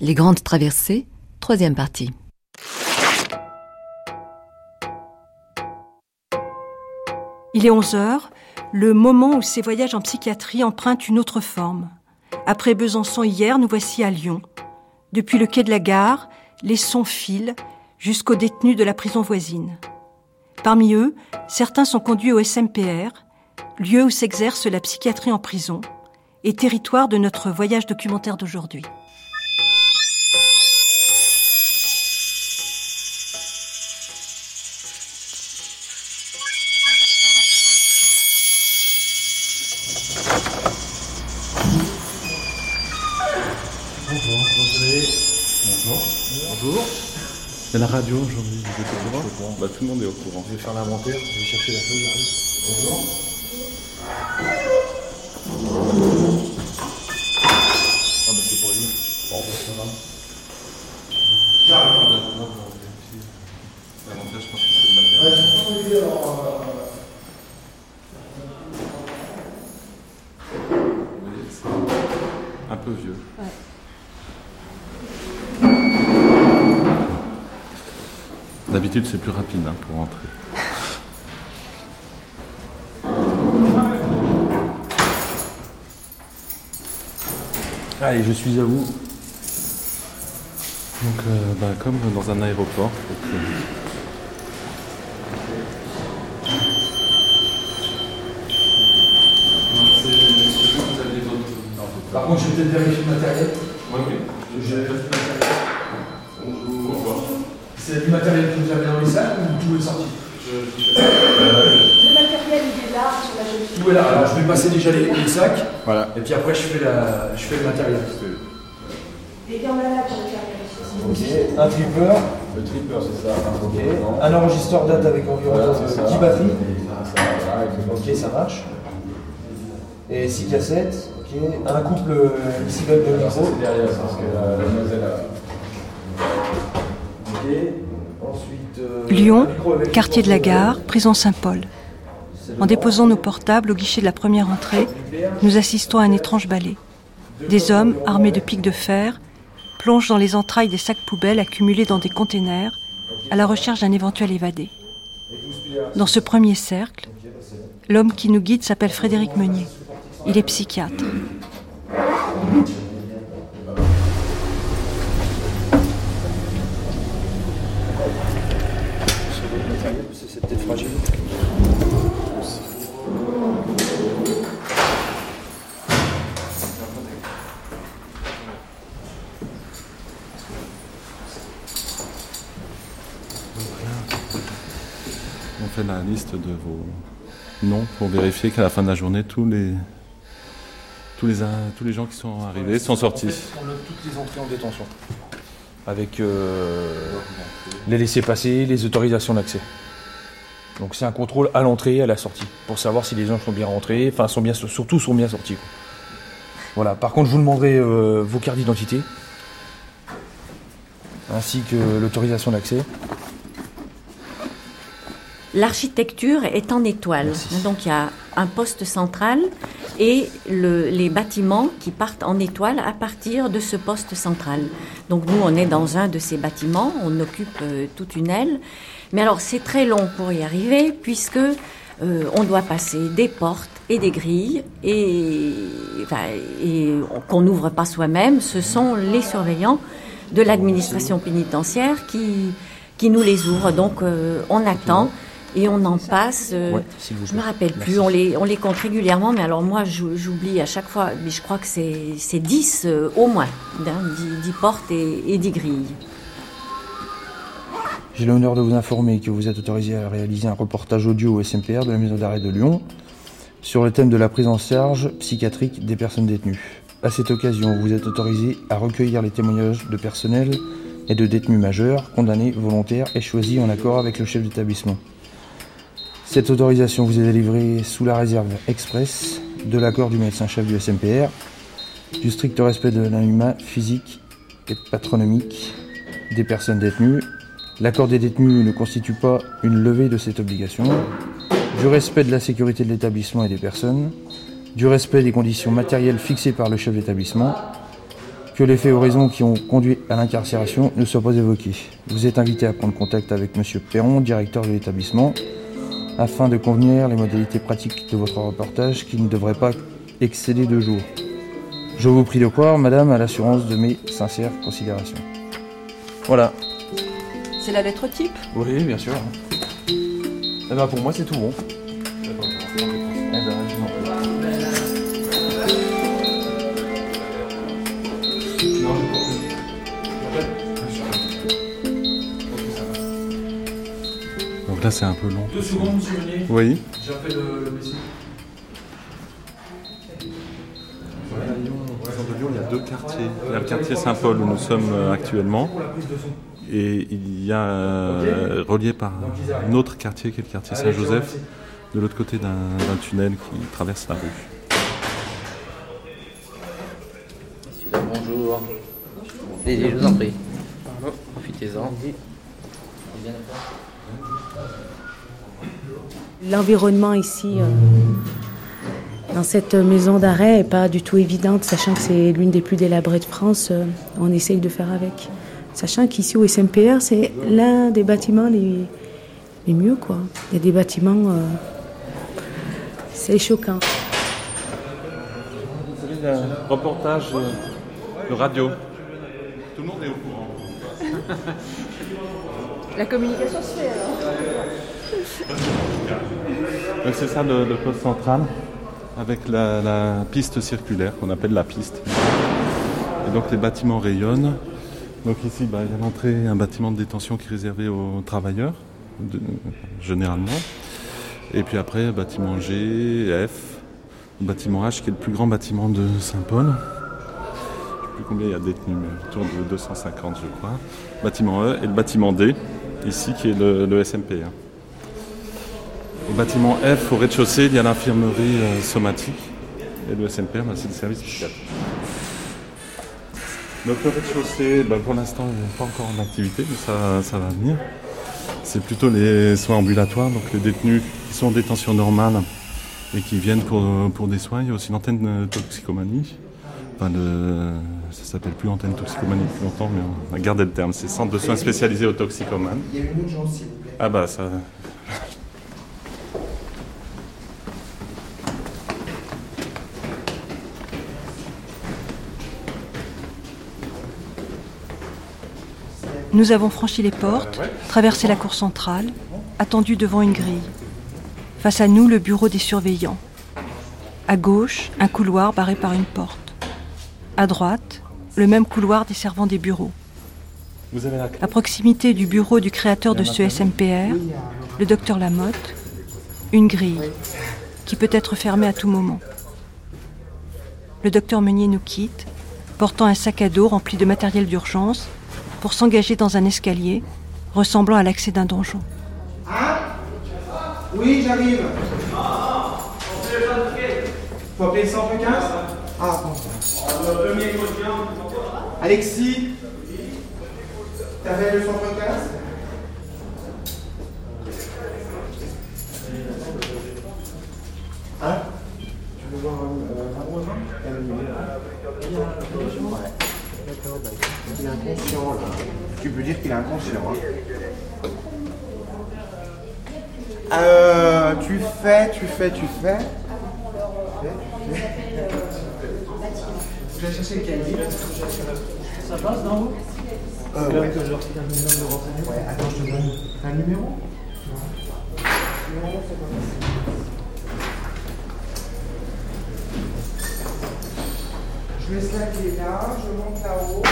Les grandes traversées, troisième partie. Il est 11 heures, le moment où ces voyages en psychiatrie empruntent une autre forme. Après Besançon hier, nous voici à Lyon. Depuis le quai de la gare, les sons filent jusqu'aux détenus de la prison voisine. Parmi eux, certains sont conduits au SMPR, lieu où s'exerce la psychiatrie en prison, et territoire de notre voyage documentaire d'aujourd'hui. Il y a la radio aujourd'hui, vous êtes au courant Bah, tout le monde est au courant. Je vais faire l'inventaire, je vais chercher la feuille, j'arrive. Bonjour. Ah, bah, c'est pour lui. Bon, bah, ça va. J'arrive. L'inventaire, je pense que c'est le matériel. Vous voyez, c'est un peu vieux. D'habitude, c'est plus rapide hein, pour rentrer. Allez, je suis à vous. Donc, euh, bah, comme dans un aéroport. Par contre, je vais peut-être vérifier le matériel. Oui, oui. Je C'est du matériel que vous avez dans les salles ou tout est sorti Le matériel, il est là sur la jeune fille. Tout est là. Alors, je vais passer déjà les, les sacs. Voilà. Et puis après, je fais, la, je fais le matériel. Et il y en a là pour le matériel. Ok. Un tripper. Le tripper, c'est ça. Ok. Un enregistreur date avec environ Voilà, euh, c'est ça. 10 batteries. Ok, ça marche. Et 6 cassettes. Ok. Un couple euh, ici de micro. c'est derrière, parce que la, la demoiselle a. Ok. Lyon, quartier de la gare, prison Saint-Paul. En déposant nos portables au guichet de la première entrée, nous assistons à un étrange ballet. Des hommes, armés de pics de fer, plongent dans les entrailles des sacs poubelles accumulés dans des containers à la recherche d'un éventuel évadé. Dans ce premier cercle, l'homme qui nous guide s'appelle Frédéric Meunier. Il est psychiatre. C'est peut-être fragile. On fait la liste de vos noms pour vérifier qu'à la fin de la journée, tous les, tous les, tous les gens qui sont arrivés sont sortis. En fait, on note toutes les entrées en détention. Avec euh, les laissés-passer, les autorisations d'accès. Donc c'est un contrôle à l'entrée et à la sortie, pour savoir si les gens sont bien rentrés, enfin sont bien, surtout sont bien sortis. quoi. Voilà. Par contre, je vous demanderai euh, vos cartes d'identité, ainsi que l'autorisation d'accès. L'architecture est en étoile. Donc il y a un poste central et le- les bâtiments qui partent en étoile à partir de ce poste central. Donc nous, on est dans un de ces bâtiments, on occupe euh, toute une aile. Mais alors c'est très long pour y arriver puisque euh, on doit passer des portes et des grilles et, enfin, et qu'on n'ouvre pas soi-même. Ce sont les surveillants de l'administration pénitentiaire qui, qui nous les ouvrent. Donc euh, on attend et on en passe. euh, Ouais, je me rappelle plus, on les, on les compte régulièrement, mais alors moi j'ou- j'oublie à chaque fois, mais je crois que c'est c'est 10 euh, au moins, hein, 10, 10 portes et, et 10 grilles. J'ai l'honneur de vous informer que vous êtes autorisé à réaliser un reportage audio au SMPR de la maison d'arrêt de Lyon sur le thème de la prise en charge psychiatrique des personnes détenues. À cette occasion, vous êtes autorisé à recueillir les témoignages de personnel et de détenus majeurs, condamnés, volontaires et choisis en accord avec le chef d'établissement. Cette autorisation vous est délivrée sous la réserve express de l'accord du médecin-chef du SMPR, du strict respect de l'anonymat physique et patronomique des personnes détenues L'accord des détenus ne constitue pas une levée de cette obligation, du respect de la sécurité de l'établissement et des personnes, du respect des conditions matérielles fixées par le chef d'établissement, que les faits ou raisons qui ont conduit à l'incarcération ne soient pas évoqués. Vous êtes invité à prendre contact avec M. Perron, directeur de l'établissement, afin de convenir les modalités pratiques de votre reportage qui ne devrait pas excéder deux jours. Je vous prie de croire, madame, à l'assurance de mes sincères considérations. Voilà. C'est la lettre type Oui, bien sûr. Eh ben pour moi, c'est tout bon. Eh ben, je m'en prie. Donc là, c'est un peu long. Deux secondes, monsieur Meunier. Oui. J'appelle le messie. Dans Lyon, il y a deux quartiers. Il y a le quartier Saint-Paul où nous sommes euh, actuellement. Et il y a euh, relié par un autre quartier qui est le quartier Saint-Joseph, de l'autre côté d'un tunnel qui traverse la rue. Messieurs, bonjour. Allez-y, je vous en prie. Profitez-en. L'environnement ici, euh, dans cette maison d'arrêt, n'est pas du tout évident, sachant que c'est l'une des plus délabrées de France. euh, on essaye de faire avec. Sachant qu'ici au SMPR, c'est l'un des bâtiments les, les mieux. Quoi. Il y a des bâtiments. euh, c'est choquant. Vous savez, il y a un reportage euh, de radio. Tout le monde est au courant. La communication se fait alors. Donc c'est ça le, le poste central, avec la, la piste circulaire qu'on appelle la piste. Et donc les bâtiments rayonnent. Donc ici, bah, il y a l'entrée, un bâtiment de détention qui est réservé aux travailleurs, généralement. Et puis après, bâtiment G, F, bâtiment H qui est le plus grand bâtiment de Saint-Paul. Je ne sais plus combien il y a détenus, mais autour de 250 je crois. Bâtiment E et le bâtiment D, ici qui est le, SMP. hein. Au bâtiment F, au rez-de-chaussée, il y a l'infirmerie euh, somatique. Et le SNPR, bah, c'est le service psychiatrique. Donc le rez-de-chaussée, bah, pour l'instant, il n'est pas encore en activité, mais ça, ça va venir. C'est plutôt les soins ambulatoires, donc les détenus qui sont en détention normale et qui viennent pour, pour des soins. Il y a aussi une antenne de toxicomanie. Enfin, le, ça s'appelle plus antenne toxicomanie depuis longtemps, mais on a gardé le terme. C'est centre de soins spécialisés aux toxicomanes. Il y a une plaît. Ah bah ça... Nous avons franchi les portes, traversé la cour centrale, attendu devant une grille. Face à nous, le bureau des surveillants. À gauche, un couloir barré par une porte. À droite, le même couloir desservant des bureaux. À proximité du bureau du créateur de ce SMPR, le docteur Lamotte, une grille qui peut être fermée à tout moment. Le docteur Meunier nous quitte, portant un sac à dos rempli de matériel d'urgence pour s'engager dans un escalier ressemblant à l'accès d'un donjon. Oui, j'arrive. Faut appeler le 115 Ah, bon. Alexis T'avais le 115 Hein Tu veux voir un voisin Il est inconscient, là. Tu peux dire qu'il est inconscient, hein. Euh, tu fais, tu fais, tu fais. Tu fais, tu fais. Je vais chercher le cahier. Ça passe dans vous? Euh, ouais. que je leur un minimum de renseignements. Ouais, attends, je te donne un numéro. Numéro, c'est pas Je laisse la clé là, je monte là-haut.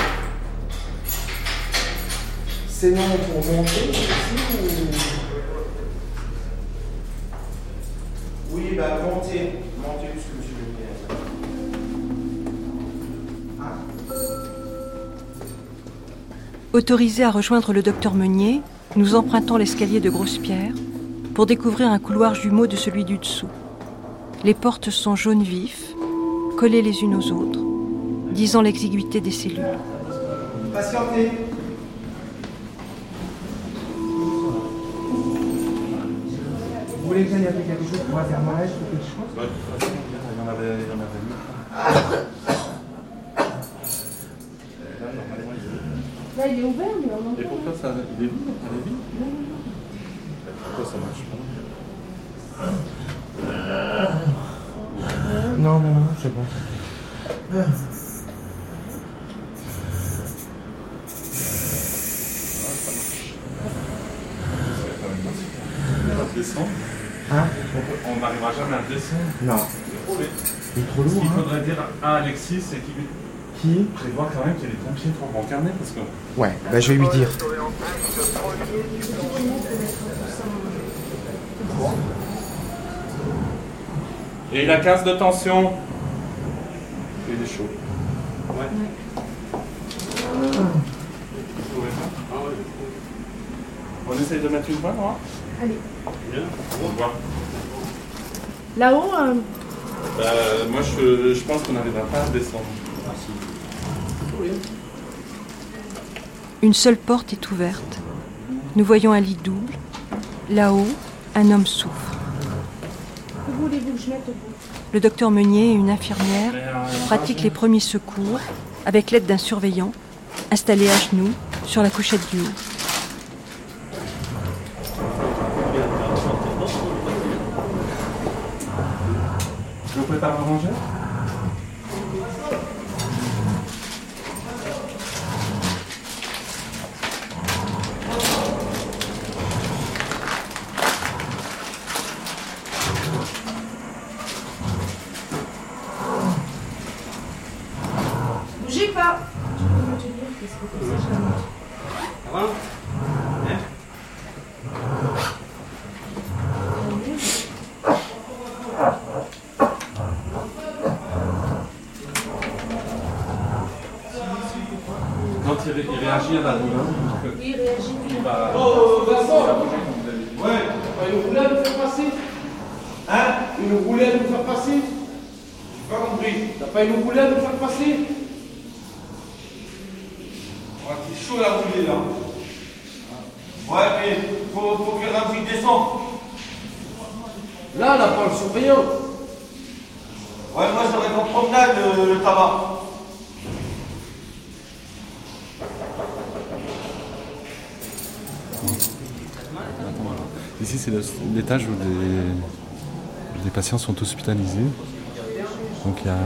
C'est non pour monter ici ou. Oui, bah montez, montez puisque monsieur le maire. Autorisés à rejoindre le docteur Meunier, nous empruntons l'escalier de Grosse-Pierre pour découvrir un couloir jumeau de celui du dessous. Les portes sont jaune vif, collées les unes aux autres, disant l'exiguïté des cellules. Patientez. Voulez que j'aille appeler quelque chose pour un thermomètre ou quelque chose? Il y en avait, il y en avait mis. Là, il est ouvert, mais on Et pourquoi ça, il est vide Elle est vide? Pourquoi ça marche pas? Non, non, non, c'est bon. descendre Hein On n'arrivera jamais à descendre. Non. Il est trop lourd, Ce qu'il hein. faudrait dire à Alexis, c'est qu'il Qui prévoit quand même qu'il y ait des pompiers pour rencarner parce que. Ouais, bah je vais lui dire. Et la case de tension Il est chaud. Ouais. On essaye de mettre une voie, moi Allez. Bien. On voit. Là-haut, euh, Bah, moi, je, je pense qu'on n'arrivera pas à descendre. Une seule porte est ouverte. Nous voyons un lit double. Là-haut, un homme souffre. que voulez-vous que je mette au bout Le docteur Meunier et une infirmière pratiquent les premiers secours avec l'aide d'un surveillant installé à genoux sur la couchette du haut. Vous pouvez pas ranger Bougez pas Je peux te dire qu'est-ce que c'est ça Ça va Quand il, ré- il réagit à la douleur, Oui, réagis. il va. Oh, il va Vincent bouger comme vous avez dit. Ouais, t'as une roulette à nous faire passer Hein Une roulette à nous faire passer J'ai pas compris. T'as pas une roulette à nous faire passer Ouais, c'est chaud la roulée là. Ouais, mais faut, faut que Ramsey descende. Là, là, pas le surveillant. Ouais, moi j'aurais en promenade le, le tabac. Ici, c'est le- l'étage où les, les patients sont hospitalisés. Donc il y a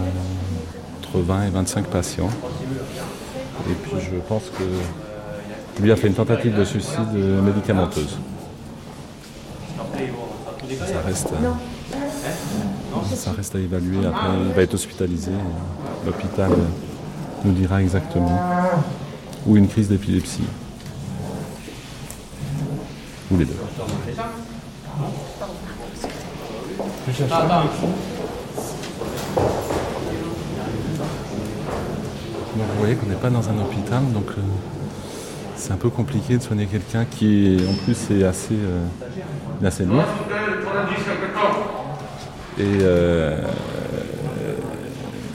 entre 20 et 25 patients. Et puis je pense que lui a fait une tentative de suicide médicamenteuse. Ça reste, ça reste à évaluer. Après, il va être hospitalisé. L'hôpital nous dira exactement. Ou une crise d'épilepsie. Ou les deux. Donc vous voyez qu'on n'est pas dans un hôpital, donc euh, c'est un peu compliqué de soigner quelqu'un qui en plus est assez, euh, assez lourd. Et, euh,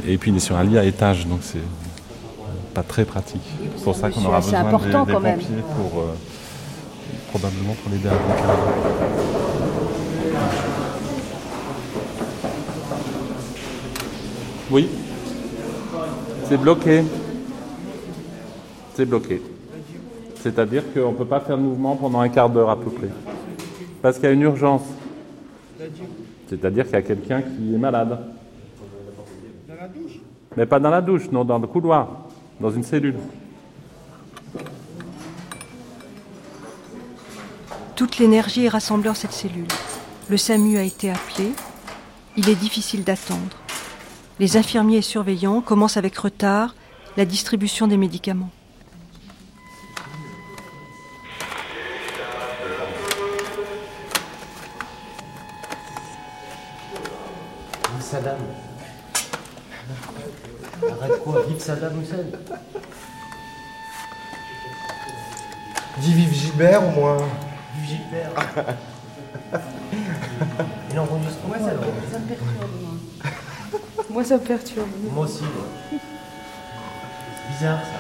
et puis il est sur un lit à étage, donc c'est pas très pratique. C'est pour ça qu'on aura besoin des, important, des quand même. pompiers pour euh, probablement pour l'aider à remonter. Oui. C'est bloqué. C'est bloqué. C'est-à-dire qu'on ne peut pas faire de mouvement pendant un quart d'heure à peu près. Parce qu'il y a une urgence. C'est-à-dire qu'il y a quelqu'un qui est malade. Mais pas dans la douche, non, dans le couloir, dans une cellule. Toute l'énergie est rassemblée en cette cellule. Le SAMU a été appelé. Il est difficile d'attendre. Les infirmiers et surveillants commencent avec retard la distribution des médicaments. Saddam. Arrête quoi, vive Saddam Hussein. Dis vive Gilbert au moins. Vive Gilbert. Il enregistre quoi alors Ça me perturbe, moi. Ça me perturbe. Moi aussi. ouais. Bizarre ça.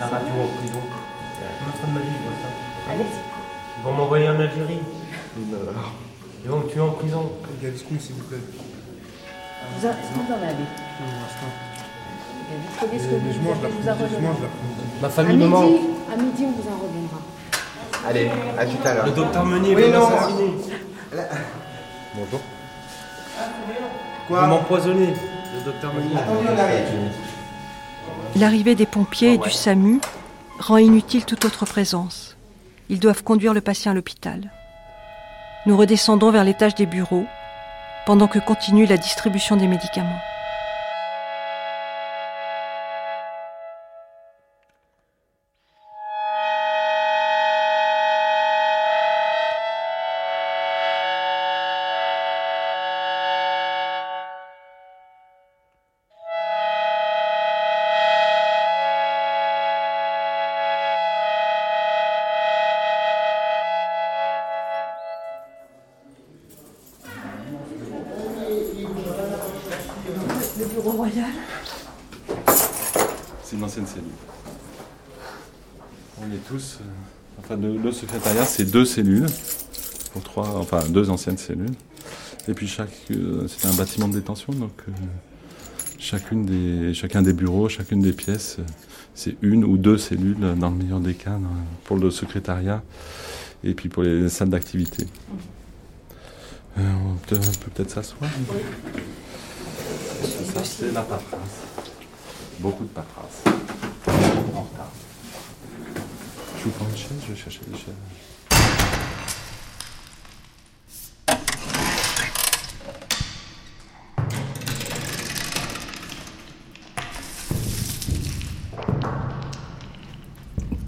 La radio en prison. Je me ferai de ma vie, moi, ça. Allez. Ils vont m'envoyer en Algérie. Ils vont me tuer en prison. School s'il vous plaît. Vous, en- vous en avez ce que vous, vous en. Ma famille me manque. à midi, on vous en reviendra. Allez, à tout à l'heure. Le docteur Meunier Oui, m'assassiner. Bonjour. Vous m'empoisonnez, le docteur Meunier. Attendez, on arrive. L'arrivée des pompiers et du SAMU rend inutile toute autre présence. Ils doivent conduire le patient à l'hôpital. Nous redescendons vers l'étage des bureaux, pendant que continue la distribution des médicaments. Enfin, le, le secrétariat, c'est deux cellules. Pour trois, enfin, deux anciennes cellules. Et puis, chaque, euh, c'est un bâtiment de détention. Donc, euh, chacune des, chacun des bureaux, chacune des pièces, euh, c'est une ou deux cellules, dans le meilleur des cas, pour le secrétariat. Et puis, pour les salles d'activité. Euh, on peut, on peut peut-être s'asseoir Ça, c'est la paperasse. Beaucoup de paperasse. En retard. Vous prends une chaise, je vais chercher des chaises.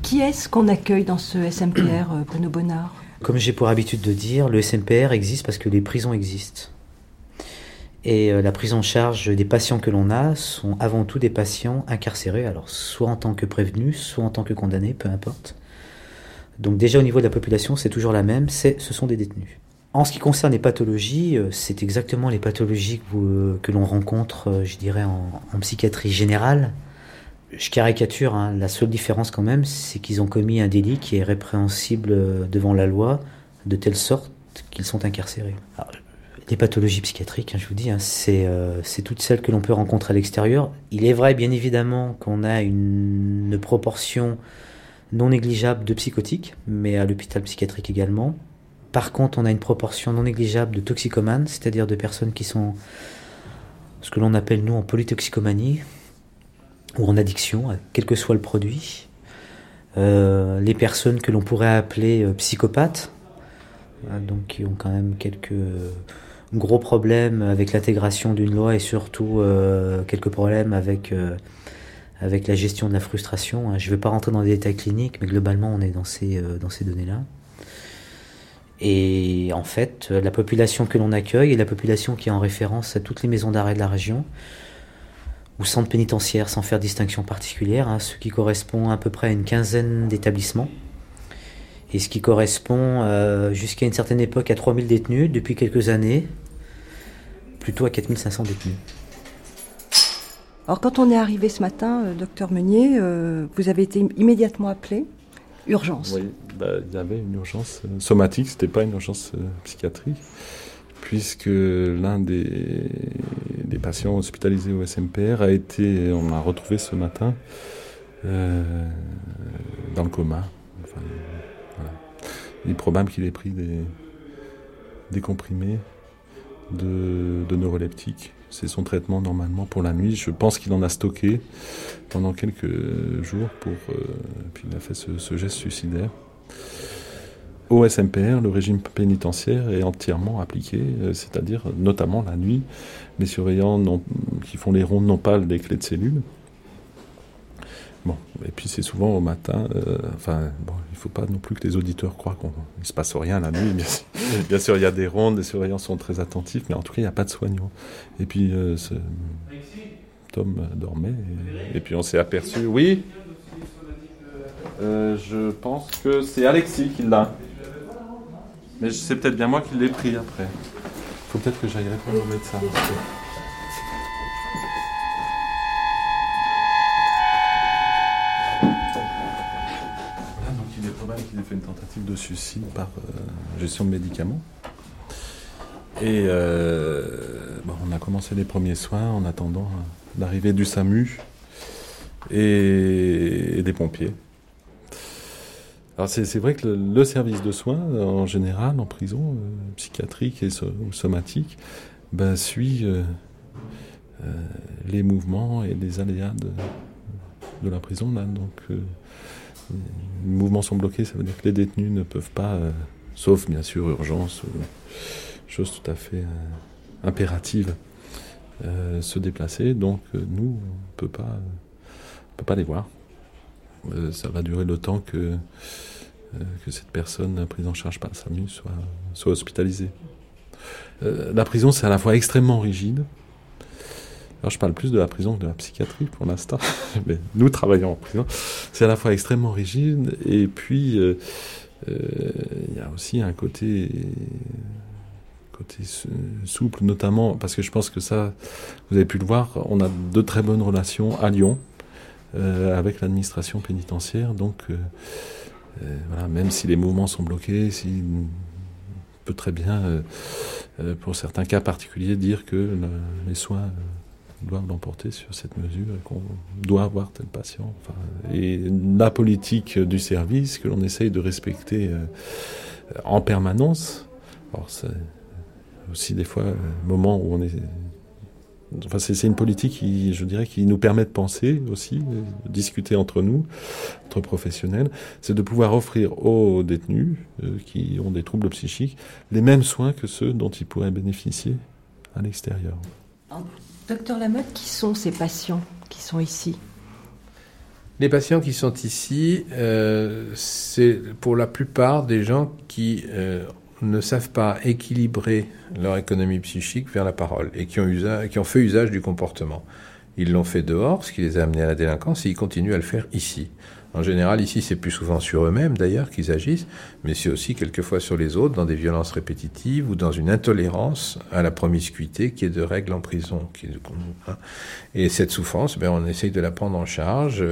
Qui est-ce qu'on accueille dans ce SMPR, euh, Bruno Bonnard? Comme j'ai pour habitude de dire, le SMPR existe parce que les prisons existent. Et euh, la prise en charge des patients que l'on a sont avant tout des patients incarcérés, alors soit en tant que prévenus, soit en tant que condamnés, peu importe. Donc déjà au niveau de la population, c'est toujours la même, c'est ce sont des détenus. En ce qui concerne les pathologies, euh, c'est exactement les pathologies que, euh, l'on rencontre, euh, je dirais, en, psychiatrie générale. Je caricature, hein, la seule différence quand même, c'est qu'ils ont commis un délit qui est répréhensible devant la loi, de telle sorte qu'ils sont incarcérés. Les pathologies psychiatriques, hein, je vous dis, hein, c'est toutes celles que l'on peut rencontrer à l'extérieur. Il est vrai, bien évidemment, qu'on a une proportion non négligeable de psychotiques, mais à l'hôpital psychiatrique également. Par contre, on a une proportion non négligeable de toxicomanes, c'est-à-dire de personnes qui sont ce que l'on appelle, nous, en polytoxicomanie, ou en addiction, à quel que soit le produit. Euh, les personnes que l'on pourrait appeler euh, psychopathes, hein, donc qui ont quand même quelques euh, gros problèmes avec l'intégration d'une loi et surtout euh, quelques problèmes avec, euh, avec la gestion de la frustration. hein. Je ne vais pas rentrer dans les détails cliniques, mais globalement, on est dans ces, euh, ces données-là. Et en fait, euh, la population que l'on accueille est la population qui est en référence à toutes les maisons d'arrêt de la région, ou centres pénitentiaires sans faire distinction particulière, hein, ce qui correspond à peu près à une quinzaine d'établissements, et ce qui correspond euh, jusqu'à une certaine époque à 3000 détenus, depuis quelques années, plutôt à 4500 détenus. Alors quand on est arrivé ce matin, euh, docteur Meunier, euh, vous avez été immédiatement appelé. Urgence. Oui, bah, il y avait une urgence euh, somatique, c'était pas une urgence euh, psychiatrique, puisque l'un des, patients hospitalisés au SMPR a été, on l'a retrouvé ce matin, dans le coma. Il est probable qu'il ait pris des, des comprimés de, de neuroleptiques. C'est son traitement normalement pour la nuit. Je pense qu'il en a stocké pendant quelques jours pour. euh, puis il a fait ce, geste suicidaire. Au SMPR, le régime pénitentiaire est entièrement appliqué, euh, c'est-à-dire notamment la nuit. Les surveillants qui font les rondes n'ont pas les clés de cellule. Bon, et puis c'est souvent au matin. euh, enfin, bon, il ne faut pas non plus que les auditeurs croient qu'il ne se passe rien la nuit. Bien sûr, bien sûr, il y a des rondes, les surveillants sont très attentifs, mais en tout cas, il n'y a pas de soignants. Et puis, euh, ce- Tom dormait, et, et puis on s'est aperçu. Oui Euh, Je pense que c'est Alexis qui l'a. Mais c'est peut-être bien moi qui l'ai pris après. Il faut peut-être que j'aille répondre au médecin. parce que- fait une tentative de suicide par euh, gestion de médicaments. Et euh, bon, on a commencé les premiers soins en attendant euh, l'arrivée du SAMU et, des pompiers. Alors c'est vrai que le, service de soins, en général, en prison, psychiatrique et somatique, ben, suit les mouvements et les aléas de, la prison. Là. Donc, les mouvements sont bloqués, ça veut dire que les détenus ne peuvent pas, sauf bien sûr urgence ou chose tout à fait impérative, se déplacer. Donc, nous, on ne peut pas peut pas les voir. Euh, ça va durer le temps que, euh, que cette personne prise en charge par SAMU soit, soit hospitalisée. Euh, la prison, c'est à la fois extrêmement rigide. Je parle plus de la prison que de la psychiatrie pour l'instant, mais nous travaillons en prison. C'est à la fois extrêmement rigide et puis il y a aussi un côté souple, notamment parce que je pense que ça, vous avez pu le voir, on a de très bonnes relations à Lyon euh, avec l'administration pénitentiaire. Donc, euh, euh, voilà, même si les mouvements sont bloqués, si peut très bien, pour certains cas particuliers, dire que les soins doivent l'emporter sur cette mesure et qu'on doit avoir tel patient. et la politique du service que l'on essaye de respecter en permanence. C'est aussi des fois un moment où on est Enfin, c'est une politique qui, je dirais, qui nous permet de penser aussi, de discuter entre nous, entre professionnels, c'est de pouvoir offrir aux détenus euh, qui ont des troubles psychiques les mêmes soins que ceux dont ils pourraient bénéficier à l'extérieur. Docteur Lamotte, qui sont ces patients qui sont ici Les patients qui sont ici, euh, c'est pour la plupart des gens qui euh, ne savent pas équilibrer leur économie psychique vers la parole et qui ont, qui ont fait usage du comportement. Ils l'ont fait dehors, ce qui les a amenés à la délinquance, et ils continuent à le faire ici. En général, ici, c'est plus souvent sur eux-mêmes d'ailleurs qu'ils agissent, mais c'est aussi quelquefois sur les autres, dans des violences répétitives ou dans une intolérance à la promiscuité qui est de règle en prison. Hein. Et cette souffrance, ben, on essaye de la prendre en charge.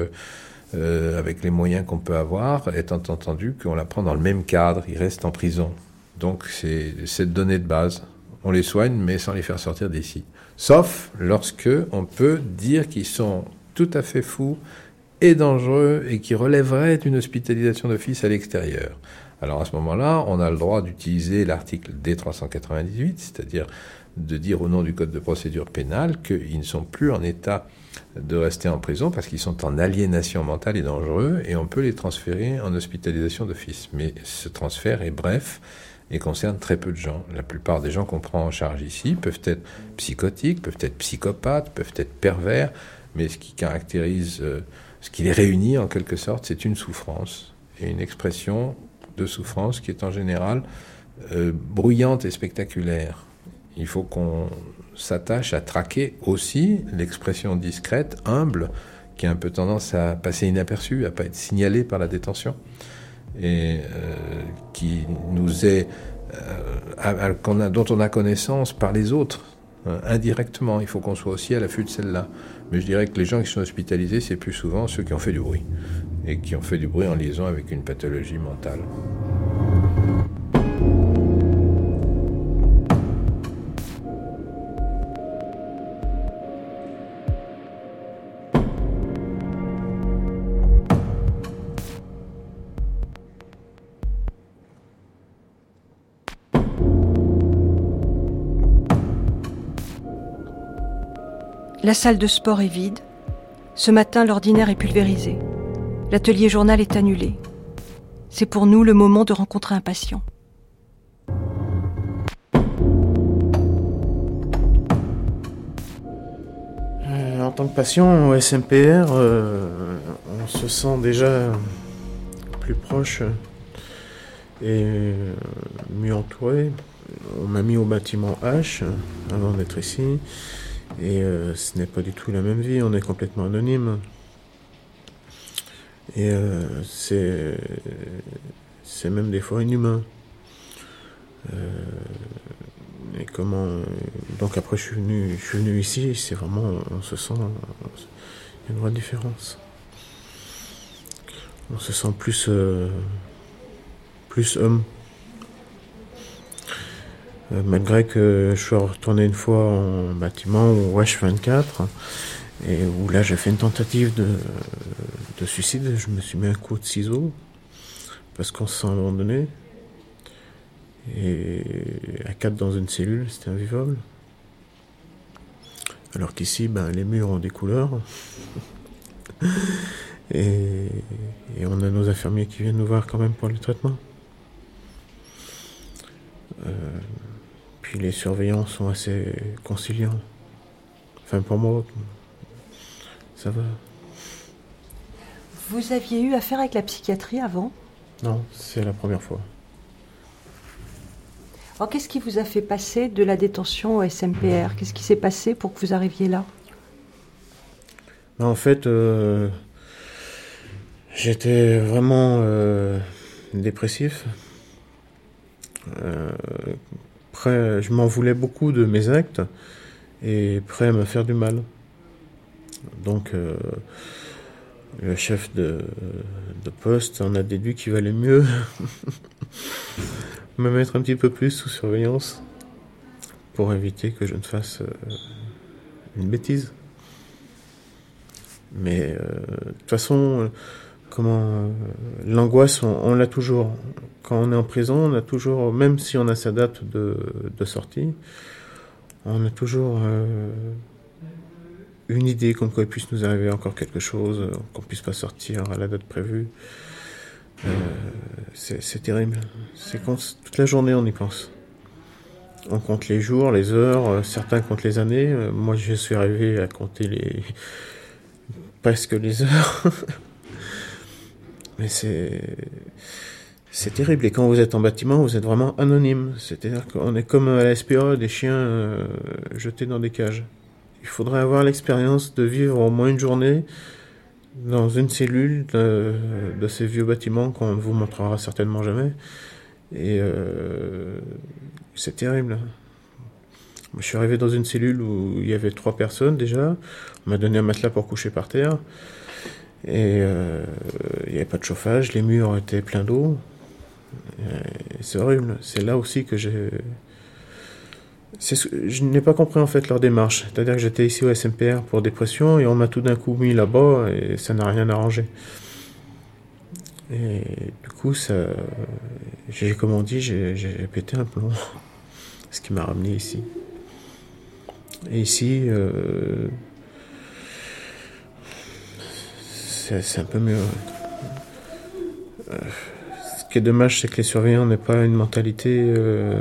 Euh, avec les moyens qu'on peut avoir, étant entendu qu'on la prend dans le même cadre, il reste en prison. Donc c'est cette donnée de base. On les soigne, mais sans les faire sortir d'ici. Sauf lorsque on peut dire qu'ils sont tout à fait fous et dangereux et qui relèveraient d'une hospitalisation d'office à l'extérieur. Alors à ce moment-là, on a le droit d'utiliser l'article D398, c'est-à-dire de dire au nom du Code de procédure pénale qu'ils ne sont plus en état de rester en prison parce qu'ils sont en aliénation mentale et dangereux et on peut les transférer en hospitalisation d'office. Mais ce transfert est bref et concerne très peu de gens. La plupart des gens qu'on prend en charge ici peuvent être psychotiques, peuvent être psychopathes, peuvent être pervers, mais ce qui caractérise, euh, ce qui les réunit en quelque sorte, c'est une souffrance et une expression de souffrance qui est en général euh, bruyante et spectaculaire. Il faut qu'on s'attache à traquer aussi l'expression discrète, humble, qui a un peu tendance à passer inaperçue, à pas être signalée par la détention et euh, qui nous est euh, dont on a connaissance par les autres hein, indirectement. Il faut qu'on soit aussi à l'affût de celle-là. Mais je dirais que les gens qui sont hospitalisés, c'est plus souvent ceux qui ont fait du bruit et qui ont fait du bruit en liaison avec une pathologie mentale. La salle de sport est vide. Ce matin, l'ordinaire est pulvérisé. L'atelier journal est annulé. C'est pour nous le moment de rencontrer un patient. Euh, en tant que patient au SMPR, euh, on se sent déjà plus proche et mieux entouré. On m'a mis au bâtiment H avant d'être ici. Et euh, ce n'est pas du tout la même vie, on est complètement anonyme. Et euh, c'est, c'est même des fois inhumain. Euh, et comment. Donc après, je suis venu, je suis venu ici, c'est vraiment. On se sent. Il y a une vraie différence. On se sent plus. plus homme. Euh, malgré que je sois retourné une fois en bâtiment ou H24 Et où là, j'ai fait une tentative de, de suicide. Je me suis mis un coup de ciseau parce qu'on se sent abandonné. Et à quatre dans une cellule, c'était invivable. Alors qu'ici, ben, les murs ont des couleurs. et, on a nos infirmiers qui viennent nous voir quand même pour les traitements. Euh, puis les surveillants sont assez conciliants. Enfin, pour moi, ça va. Vous aviez eu affaire avec la psychiatrie avant? Non, c'est la première fois. Alors, qu'est-ce qui vous a fait passer de la détention au SMPR Qu'est-ce qui s'est passé pour que vous arriviez là? Ben, En fait, euh, j'étais vraiment euh, dépressif. Euh, je m'en voulais beaucoup de mes actes et prêt à me faire du mal. Donc, euh, le chef de, de, poste en a déduit qu'il valait mieux me mettre un petit peu plus sous surveillance pour éviter que je ne fasse euh, une bêtise. Mais euh, de toute façon, comment l'angoisse, on, l'a toujours. Quand on est en prison, on a toujours, même si on a sa date de, sortie, on a toujours euh, une idée comme quoi il puisse nous arriver encore quelque chose, qu'on puisse pas sortir à la date prévue. Euh, c'est terrible. C'est toute la journée on y pense. On compte les jours, les heures, certains comptent les années. Moi, je suis arrivé à compter les presque les heures. Mais c'est c'est terrible. Et quand vous êtes en bâtiment, vous êtes vraiment anonyme. C'est-à-dire qu'on est comme à la SPA, des chiens euh, jetés dans des cages. Il faudrait avoir l'expérience de vivre au moins une journée dans une cellule de, ces vieux bâtiments qu'on ne vous montrera certainement jamais. Et euh, c'est terrible. Je suis arrivé dans une cellule où il y avait trois personnes déjà. On m'a donné un matelas pour coucher par terre. Et euh, il n'y avait pas de chauffage, les murs étaient pleins d'eau. C'est horrible. C'est là aussi que j'ai. Je n'ai pas compris en fait leur démarche. C'est-à-dire que j'étais ici au SMPR pour dépression et on m'a tout d'un coup mis là-bas et ça n'a rien arrangé. Et du coup, ça, j'ai, comme on dit, j'ai, pété un plomb. Ce qui m'a ramené ici. Et ici, euh, c'est, un peu mieux. Euh, ce qui est dommage, c'est que les surveillants n'aient pas une mentalité. Euh,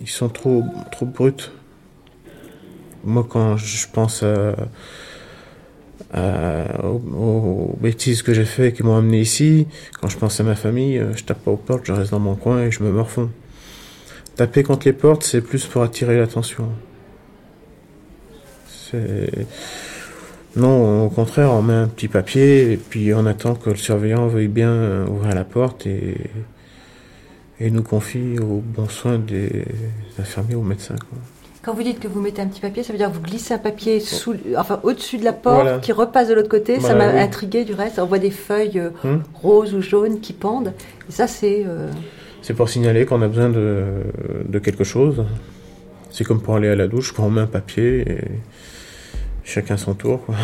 ils sont trop, trop bruts. Moi, quand je pense à, aux, bêtises que j'ai fait qui m'ont amené ici, quand je pense à ma famille, je tape pas aux portes, je reste dans mon coin et je me morfonds. Taper contre les portes, c'est plus pour attirer l'attention. C'est. Non, au contraire, on met un petit papier et puis on attend que le surveillant veuille bien ouvrir la porte et, et nous confie aux bons soins des infirmiers ou médecins. Quoi. Quand vous dites que vous mettez un petit papier, ça veut dire que vous glissez un papier sous, enfin, au-dessus de la porte voilà. qui repasse de l'autre côté. Voilà, ça m'a oui. intrigué du reste. On voit des feuilles euh, hum. roses ou jaunes qui pendent. Et ça, c'est. Euh... C'est pour signaler qu'on a besoin de, de quelque chose. C'est comme pour aller à la douche, quand on met un papier et chacun son tour. Quoi.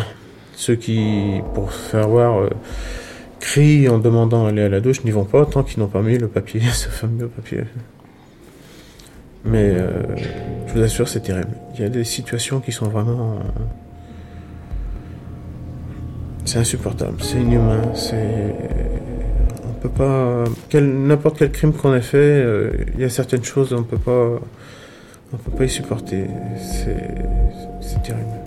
Ceux qui, pour faire voir, euh, crient en demandant d'aller à la douche n'y vont pas tant qu'ils n'ont pas mis le papier, ce fameux papier. Mais euh, je vous assure, c'est terrible. Il y a des situations qui sont vraiment. Euh, c'est insupportable, c'est inhumain, c'est. On peut pas. Quel... N'importe quel crime qu'on ait fait, il y a certaines choses on peut pas. On peut pas y supporter. C'est terrible.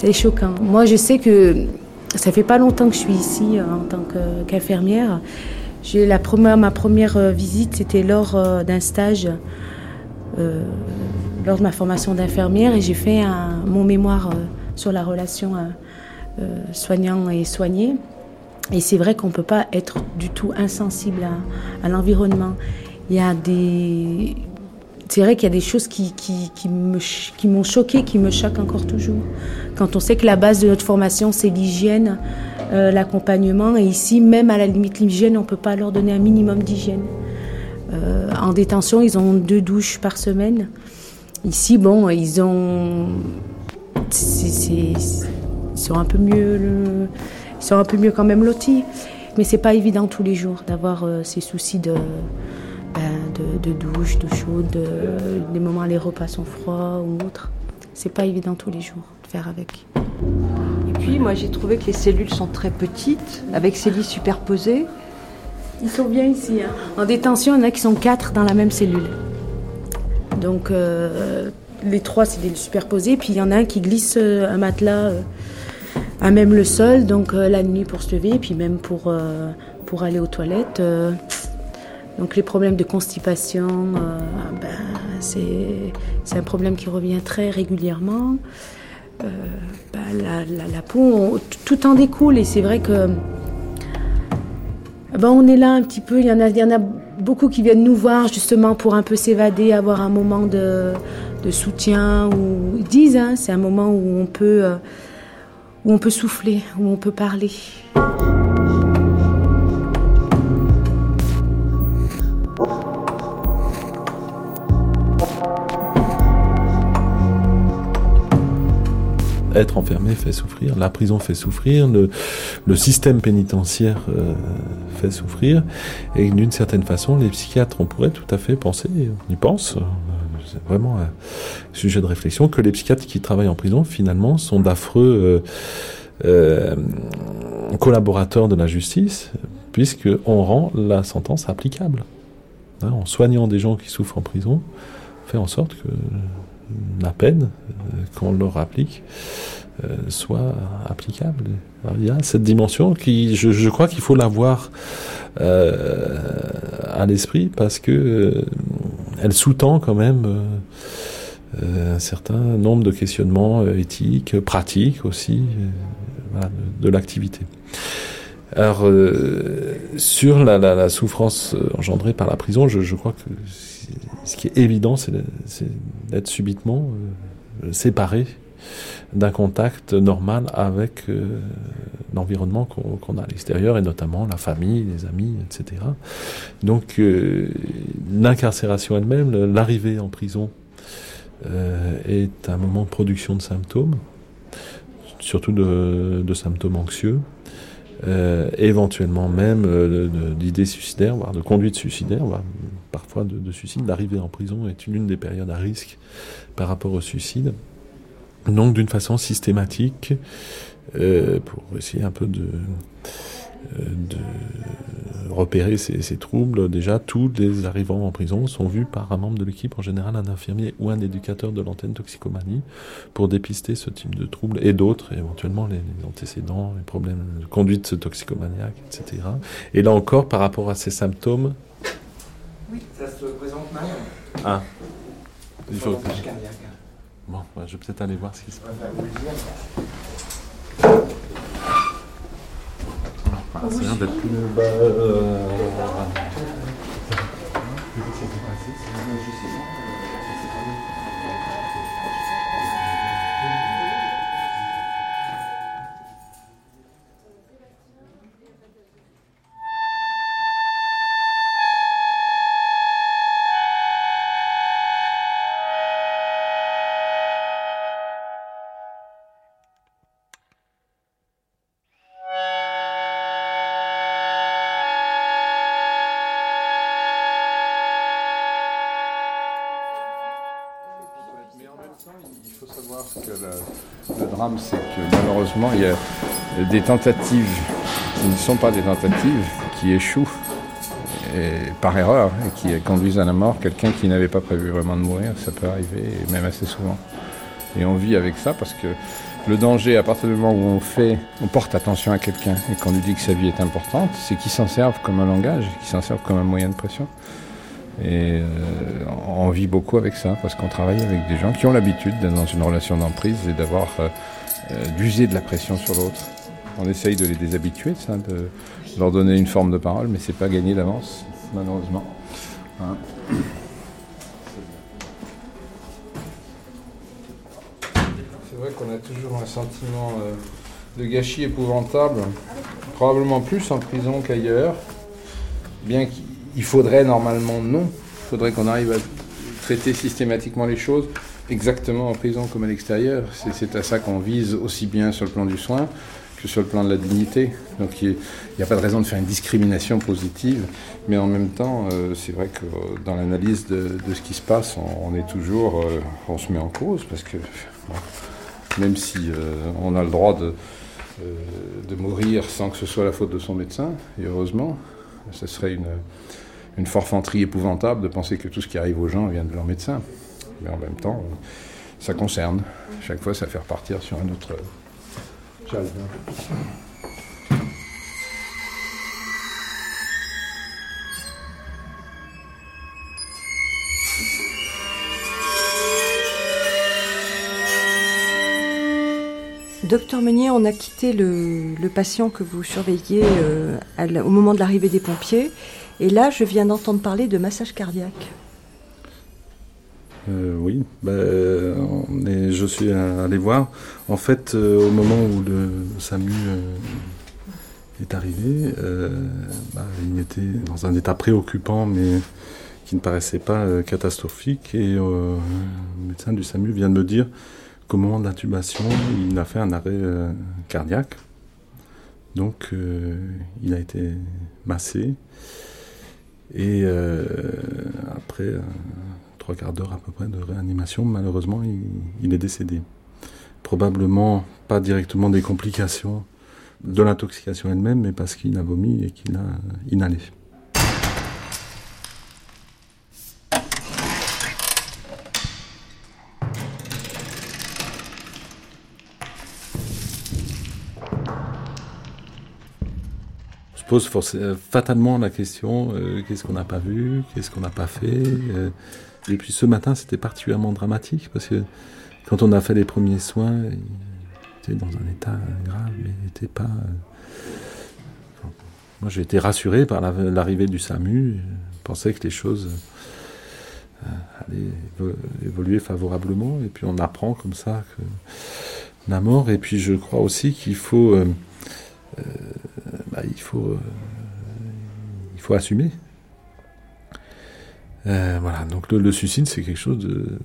C'est choquant. Moi, je sais que ça fait pas longtemps que je suis ici euh, en tant qu'infirmière. J'ai la première, ma première euh, visite, c'était lors euh, d'un stage, lors de ma formation d'infirmière, et j'ai fait mon mémoire sur la relation soignant et soigné. Et c'est vrai qu'on ne peut pas être du tout insensible à, à l'environnement. Il y a des, c'est vrai qu'il y a des choses qui, qui, qui me, qui m'ont choqué, qui me choquent encore toujours. Quand on sait que la base de notre formation, c'est l'hygiène, euh, l'accompagnement, et ici, même à la limite l'hygiène, on ne peut pas leur donner un minimum d'hygiène. Euh, en détention, ils ont deux douches par semaine. Ici, bon, ils ont. sont un peu mieux. sont un peu mieux quand même lotis. Mais c'est pas évident tous les jours d'avoir euh, ces soucis de, ben, de, douche, de chaude, des moments où les repas sont froids ou autres. C'est pas évident tous les jours de faire avec. Et puis, moi, j'ai trouvé que les cellules sont très petites, avec ces lits superposés. Ils sont bien ici. Hein. En détention, il y en a qui sont quatre dans la même cellule. Donc, euh, les trois, c'est des superposés. Puis, il y en a un qui glisse euh, un matelas à même le sol, donc la nuit pour se lever, puis même pour, pour aller aux toilettes. Donc les problèmes de constipation, euh, ben, c'est un problème qui revient très régulièrement. Euh, ben, la, peau, tout en découle et c'est vrai que ben, on est là un petit peu. Il y en a, beaucoup qui viennent nous voir justement pour un peu s'évader, avoir un moment de, soutien. Ou disent, hein, c'est un moment euh, où on peut souffler, où on peut parler. Être enfermé fait souffrir, la prison fait souffrir, le, système pénitentiaire euh, fait souffrir, et d'une certaine façon, les psychiatres, on pourrait tout à fait penser, on y pense, euh, c'est vraiment un sujet de réflexion, que les psychiatres qui travaillent en prison, finalement, sont d'affreux euh, collaborateurs de la justice, puisqu'on rend la sentence applicable. Hein, en soignant des gens qui souffrent en prison, on fait en sorte que la peine euh, qu'on leur applique euh, soit applicable. il y a cette dimension qui, je, crois qu'il faut l'avoir euh, à l'esprit parce que elle sous-tend quand même un certain nombre de questionnements éthiques, pratiques aussi, de, l'activité. Alors, sur la, souffrance engendrée par la prison, je crois que ce qui est évident, c'est d'être subitement euh, séparé d'un contact normal avec euh, l'environnement qu'on a à l'extérieur et notamment la famille, les amis, etc. Donc euh, l'incarcération elle-même, l'arrivée en prison est un moment de production de symptômes, surtout de symptômes anxieux. Éventuellement même d'idées suicidaires, voire de conduite suicidaire, parfois de, suicide. L'arrivée en prison est une, des périodes à risque par rapport au suicide. Donc d'une façon systématique, euh, pour essayer un peu de de repérer ces, troubles. Déjà, tous les arrivants en prison sont vus par un membre de l'équipe, en général un infirmier ou un éducateur de l'antenne toxicomanie, pour dépister ce type de troubles et d'autres, éventuellement les, antécédents, les problèmes de conduite toxicomaniaque, etc. Et là encore, par rapport à ces symptômes. Oui, ça se présente mal. Ah. Il faut que... Bon, je vais peut-être aller voir ce qui se passe. Ah, c'est rien d'être plus. Bah, euh... c'est que malheureusement, il y a des tentatives qui ne sont pas des tentatives, qui échouent par erreur et qui conduisent à la mort quelqu'un qui n'avait pas prévu vraiment de mourir. Ça peut arriver, même assez souvent. Et on vit avec ça parce que le danger, à partir du moment où on fait, on porte attention à quelqu'un et qu'on lui dit que sa vie est importante, c'est qu'il s'en serve comme un langage, qu'il s'en serve comme un moyen de pression. Et euh, on vit beaucoup avec ça, parce qu'on travaille avec des gens qui ont l'habitude d'être dans une relation d'emprise et d'avoir euh, euh, d'user de la pression sur l'autre. On essaye de les déshabituer de leur donner une forme de parole, mais c'est pas gagné d'avance, malheureusement. Hein. C'est vrai qu'on a toujours un sentiment de gâchis épouvantable, probablement plus en prison qu'ailleurs, bien qu'il faudrait normalement non. Il faudrait qu'on arrive à traiter systématiquement les choses exactement en prison comme à l'extérieur. C'est à ça qu'on vise aussi bien sur le plan du soin que sur le plan de la dignité. Donc il n'y a pas de raison de faire une discrimination positive, mais en même temps, euh, c'est vrai que dans l'analyse de, ce qui se passe, on, est toujours, euh, on se met en cause parce que même si euh, on a le droit de, de mourir sans que ce soit la faute de son médecin, et heureusement, ce serait une, une forfanterie épouvantable de penser que tout ce qui arrive aux gens vient de leur médecin. Mais en même temps, ça concerne. Chaque fois, ça fait repartir sur un autre Docteur Meunier, on a quitté le, patient que vous surveilliez euh, au moment de l'arrivée des pompiers. Et là, je viens d'entendre parler de massage cardiaque. Euh, oui, bah, je suis allé voir. En fait, euh, au moment où le SAMU euh, est arrivé, bah, il était dans un état préoccupant, mais qui ne paraissait pas catastrophique. Et le médecin du SAMU vient de me dire qu'au moment de l'intubation, il a fait un arrêt cardiaque. Donc, il a été massé. Et après trois quarts d'heure à peu près de réanimation. Malheureusement, il, est décédé. Probablement pas directement des complications de l'intoxication elle-même, mais parce qu'il a vomi et qu'il a inhalé. Pose fatalement la question euh, qu'est-ce qu'on n'a pas vu, qu'est-ce qu'on n'a pas fait. Euh, et puis ce matin, c'était particulièrement dramatique parce que quand on a fait les premiers soins, il était dans un état grave, mais il n'était pas. Euh, moi, j'ai été rassuré par l'arrivée du SAMU. Je pensais que les choses euh, allaient évoluer favorablement. Et puis on apprend comme ça que la mort. Et puis je crois aussi qu'il faut, euh, bah, il faut, il faut assumer. Euh, voilà, donc le, suicide, c'est quelque chose de.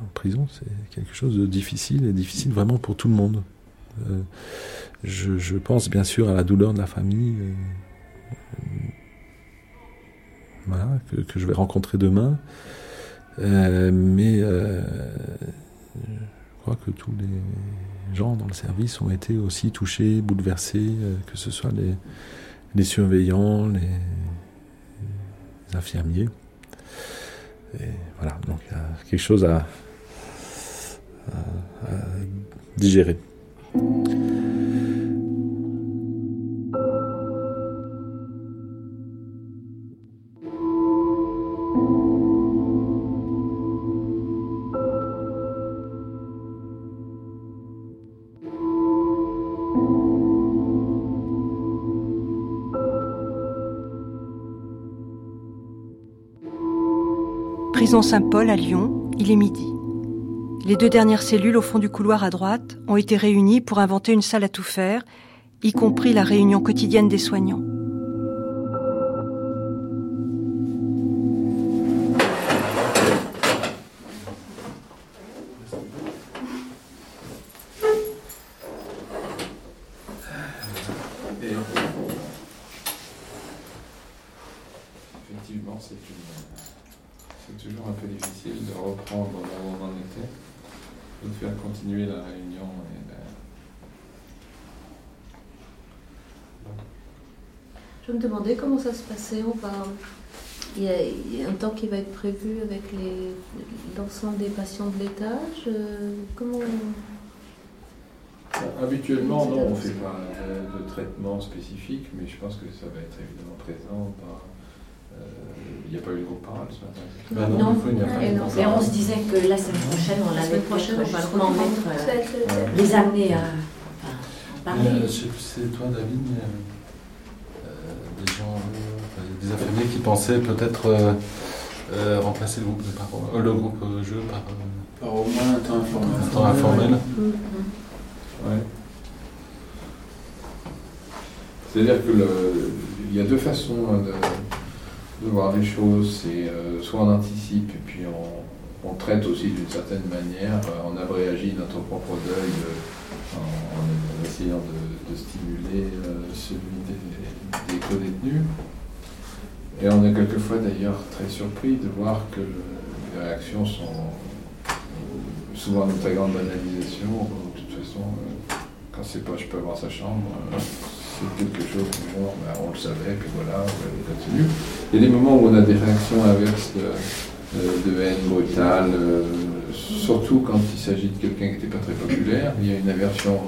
En prison, c'est quelque chose de difficile et difficile vraiment pour tout le monde. Euh, je, pense bien sûr à la douleur de la famille, euh, voilà, que, je vais rencontrer demain. mais je crois que tous les gens dans le service ont été aussi touchés, bouleversés, que ce soit les, les surveillants, les infirmiers. Et voilà, donc il y a quelque chose à, digérer. Saint-Paul à Lyon, il est midi. Les deux dernières cellules au fond du couloir à droite ont été réunies pour inventer une salle à tout faire, y compris la réunion quotidienne des soignants. Comment ça se passait. On va... il, y a, un temps qui va être prévu avec l'ensemble des patients de l'étage. Euh, comment Habituellement, non, on ne fait pas de traitement spécifique, mais je pense que ça va être évidemment présent euh, il n'y a pas eu de groupe parole ce matin. Bah non, et, on se disait que la semaine prochaine, on allait prochaine, on va mettre, euh, les amener à, parler. c'est toi, David euh, des infirmiers qui pensaient peut-être euh, euh, remplacer le groupe, de le groupe jeu par Par au moins un temps informel. Un temps informel Ouais. C'est-à-dire que le- il y a deux façons hein, de, de voir les choses. C'est euh, soit on anticipe et puis on, on traite aussi d'une certaine manière, euh, on abréagit notre propre deuil euh, en, en essayant de, de stimuler euh, celui des, des co-détenus. Et on est quelquefois d'ailleurs très surpris de voir que les réactions sont souvent de très grande banalisation. De toute façon, euh, quand c'est pas je peux avoir sa chambre, euh, c'est quelque chose du genre, ben, on le savait, puis voilà, on continue. Il y a des moments où on a des réactions inverses de, euh, haine brutale, surtout quand il s'agit de quelqu'un qui n'était pas très populaire. Il y a une aversion,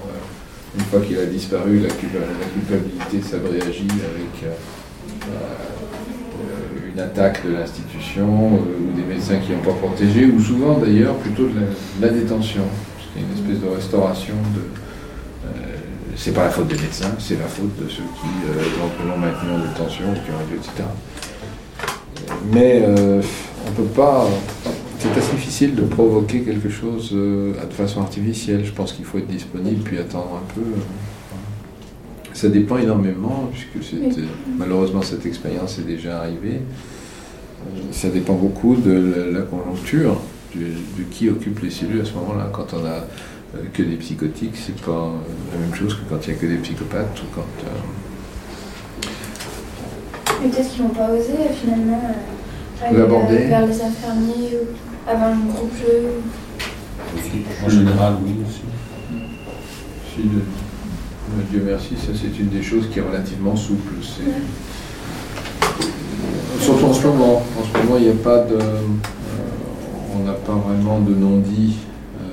une fois qu'il a disparu, la, culpa- la culpabilité s'abréagit avec une attaque de l'institution euh, ou des médecins qui n'ont pas protégé, ou souvent d'ailleurs plutôt de la, détention. C'est une espèce de restauration de. euh, c'est pas la faute des médecins, c'est la faute de ceux qui euh, éventuellement maintenus en détention, ou qui ont été, etc. Mais euh, on peut pas. C'est assez difficile de provoquer quelque chose euh, de façon artificielle. Je pense qu'il faut être disponible puis attendre un peu. Ça dépend énormément, puisque c'est- malheureusement cette expérience est déjà arrivée. Euh, Ça dépend beaucoup de la, la conjoncture, de qui occupe les cellules à ce moment-là. Quand on a euh, que des psychotiques, c'est pas euh, la même chose que quand il n'y a que des psychopathes ou quand. euh, Mais peut-être qu'ils n'ont pas osé finalement euh, aller L'aborder. vers les infirmiers ou avant un groupe jeu. En général, oui aussi. Si, Dieu merci, ça c'est une des choses qui est relativement souple. C'est- Surtout en ce moment. En ce moment, il n'y a pas de. euh, on n'a pas vraiment de non-dit. Euh,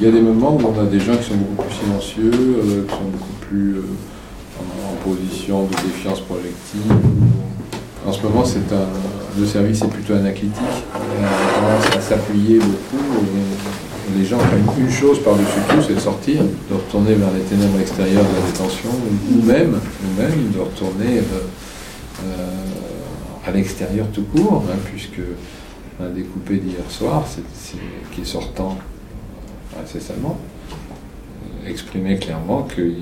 il y a des moments où on a des gens qui sont beaucoup plus silencieux, euh, qui sont beaucoup plus euh, en, en position de défiance projective. En ce moment, c'est un, le service est plutôt anaclitique. On a tendance à s'appuyer beaucoup. et les gens craignent une chose par-dessus tout, c'est de sortir, de retourner vers les ténèbres extérieures de la détention, ou même, ou même de retourner euh, euh, à l'extérieur tout court, hein, puisque un découpé d'hier soir, qui est sortant euh, incessamment, exprimait clairement qu'il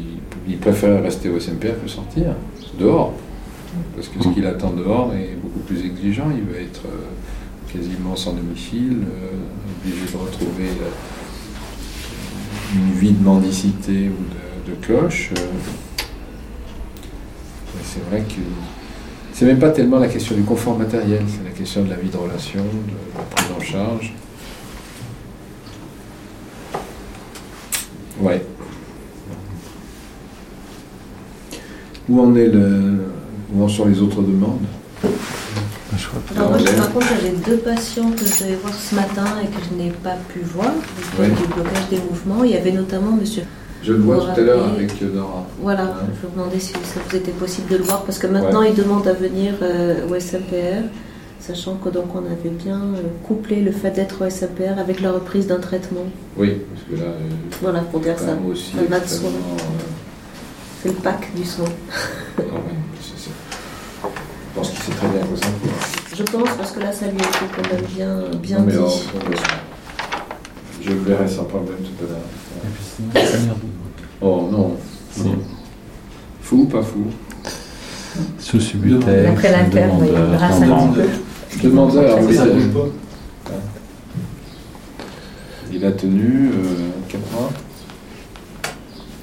il préférait rester au SMPR que sortir, dehors. Parce que ce qu'il attend dehors est beaucoup plus exigeant. Il va être quasiment sans domicile, euh, obligé de retrouver euh, une vie de mendicité ou de, cloche. euh. C'est vrai que c'est même pas tellement la question du confort matériel, c'est la question de la vie de relation, de la prise en charge. Ouais. Où en est le, où en sont les autres demandes? Alors moi, je- par contre, j'avais deux patients que je devais voir ce matin et que je n'ai pas pu voir, du blocage des mouvements. Il y avait notamment monsieur. Je le vois Vous tout à l'heure avec Nora. Voilà, Ouais. je me demandais si ça vous était possible de le voir parce que maintenant Ouais. il demande à venir euh, au SMPR, sachant que donc on avait bien euh, couplé le fait d'être au SMPR avec la reprise d'un traitement. Oui, parce que là. euh, Voilà, pour dire ça. aussi euh, C'est le pack du soin. ah ouais, Je pense qu'il sait très bien quoi ça Je pense parce que là ça lui a été quand même bien, bien Non, mais dit. alors, je le verrai sans problème tout à l'heure. Oh non. non. Fou ou pas fou? Sous subutex, Après l'interne, oui, on verra ça un demandeur. petit peu. Demandeur, Ça, oui, ça c'est- bouge Hein. Il a tenu 4 mois.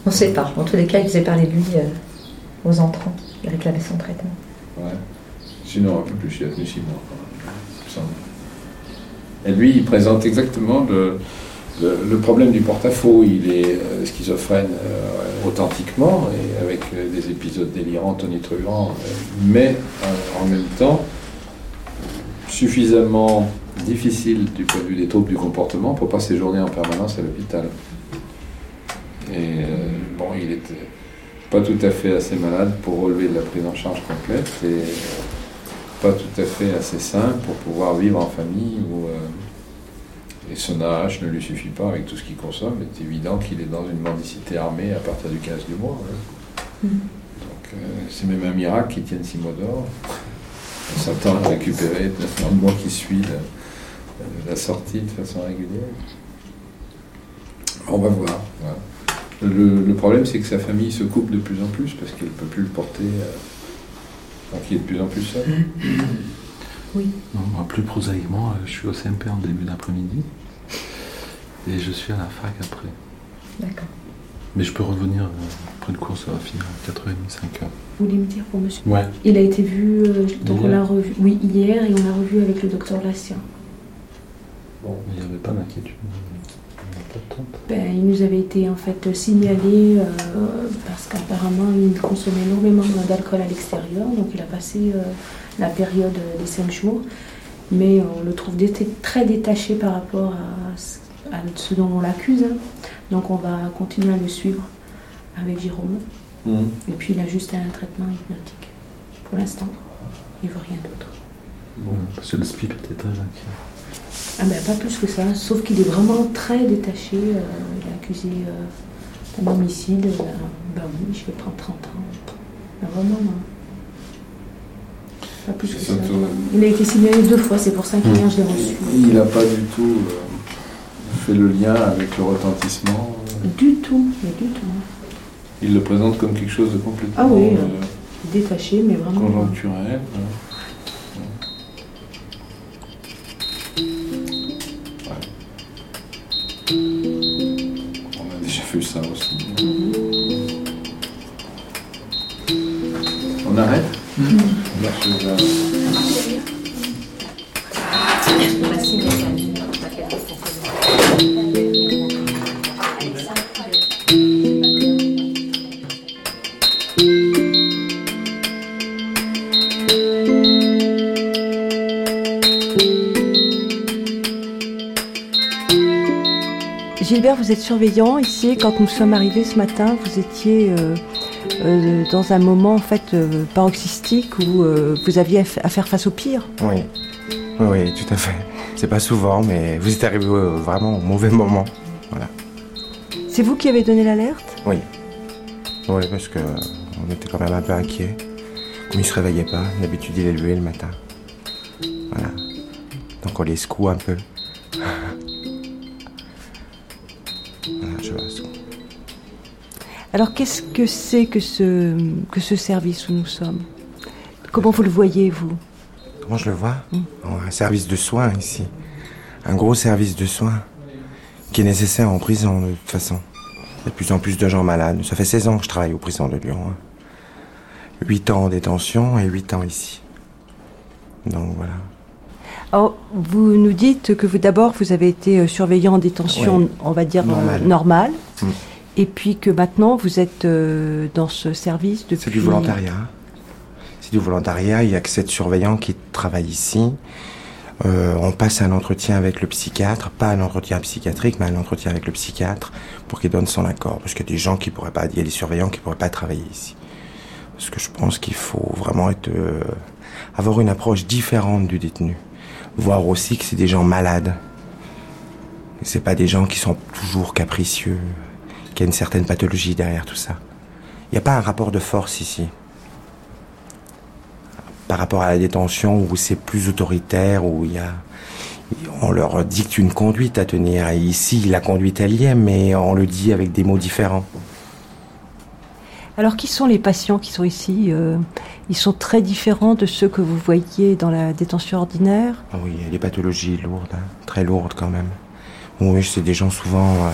On ne sait pas. En tous les cas, il faisait parler de lui euh, aux entrants. Il réclamait son traitement. Ouais. Sinon, un peu plus, il 6 mois. Et lui, il présente exactement le, problème du porte-à-faux. Il est euh, schizophrène euh, authentiquement, et avec euh, des épisodes délirants, tonitruants, mais en même temps suffisamment difficile du point de vue des troubles du comportement pour pas séjourner en permanence à l'hôpital. Et bon, il était pas tout à fait assez malade pour relever de la prise en charge complète pas tout à fait assez sain pour pouvoir vivre en famille où euh, et son AH ne lui suffit pas avec tout ce qu'il consomme. Il est évident qu'il est dans une mendicité armée à partir du 15 du mois. hein. Mm. Donc euh, c'est même un miracle qu'il tienne 6 mois d'or. On s'attend à récupérer le mois qui suit le, la sortie de façon régulière. On va voir. Le, problème, c'est que sa famille se coupe de plus en plus parce qu'elle ne peut plus le porter. Euh, donc il est de plus en plus seul. Oui. plus prosaïquement, euh, je suis au CMP en début d'après-midi et je suis à la fac après. D'accord. Mais je peux revenir euh, après une course, ça va finir à 4h30, 5h. Vous voulez me dire pour monsieur Ouais. Il a été vu, donc on l'a revu, oui, hier, et on l'a revu avec le docteur Lassien. Bon, il n'y avait pas d'inquiétude. Ben, il nous avait été en fait signalé euh, parce qu'apparemment il consommait énormément d'alcool à l'extérieur, donc il a passé euh, la période des 5 jours, mais on le trouve très détaché par rapport à, ce dont on l'accuse, hein. donc on va continuer à le suivre avec Jérôme. Mmh. Et puis il a juste un traitement hypnotique pour l'instant, il ne veut rien d'autre. Bon, que le inquiet. Ah ben pas plus que ça, sauf qu'il est vraiment très détaché. Euh, il est accusé euh, d'un homicide. Euh, ben oui, je vais prendre 30 ans. Ben vraiment, non. Pas plus que ça. Il a été signalé deux fois, c'est pour ça qu'hier hmm. je l'ai reçu. Il n'a pas du tout fait le lien avec le retentissement. Du tout, mais du tout. Il le présente comme quelque chose de complètement. Ah oui, détaché, mais vraiment. Conjoncturel. Ça aussi. On arrête Gilbert, vous êtes surveillant ici. Quand nous sommes arrivés ce matin, vous étiez euh, euh, dans un moment en fait euh, paroxystique où vous aviez à faire face au pire. Oui, oui, tout à fait. C'est pas souvent, mais vous êtes arrivé vraiment au mauvais moment. Voilà. C'est vous qui avez donné l'alerte? Oui. Oui, parce que on était quand même un peu inquiets. Comme il se réveillait pas, d'habitude il est levé le matin. Voilà. Donc on les secoue un peu. Alors qu'est-ce que c'est que ce, que ce service où nous sommes? Comment vous le voyez, vous? Comment je le vois? Hmm. oh, Un service de soins ici. Un gros service de soins qui est nécessaire en prison de toute façon. Il y a de plus en plus de gens malades. Ça fait 16 ans que je travaille aux prisons de Lyon. 8 hein. ans en détention et 8 ans ici. Donc voilà. Alors, vous nous dites que vous d'abord vous avez été euh, surveillant en détention, on va dire euh, normale. Hmm. Et puis que maintenant, vous êtes euh, dans ce service depuis... C'est du volontariat. C'est du volontariat. Il n'y a que sept surveillants qui travaillent ici. Euh, on passe un entretien avec le psychiatre, pas un entretien psychiatrique, mais un entretien avec le psychiatre pour qu'il donne son accord. Parce qu'il y a des gens qui pourraient pas, il y a des surveillants qui pourraient pas travailler ici. Parce que je pense qu'il faut vraiment être, euh, avoir une approche différente du détenu. Voir aussi que c'est des gens malades. C'est pas des gens qui sont toujours capricieux qu'il y a une certaine pathologie derrière tout ça. Il n'y a pas un rapport de force ici. Par rapport à la détention où c'est plus autoritaire, où il y a, on leur dicte une conduite à tenir. Et ici, la conduite elle y est, mais on le dit avec des mots différents. Alors, qui sont les patients qui sont ici euh, Ils sont très différents de ceux que vous voyez dans la détention ordinaire? Ah Oui, il y a des pathologies lourdes, hein. très lourdes quand même. Oui, c'est des gens souvent euh,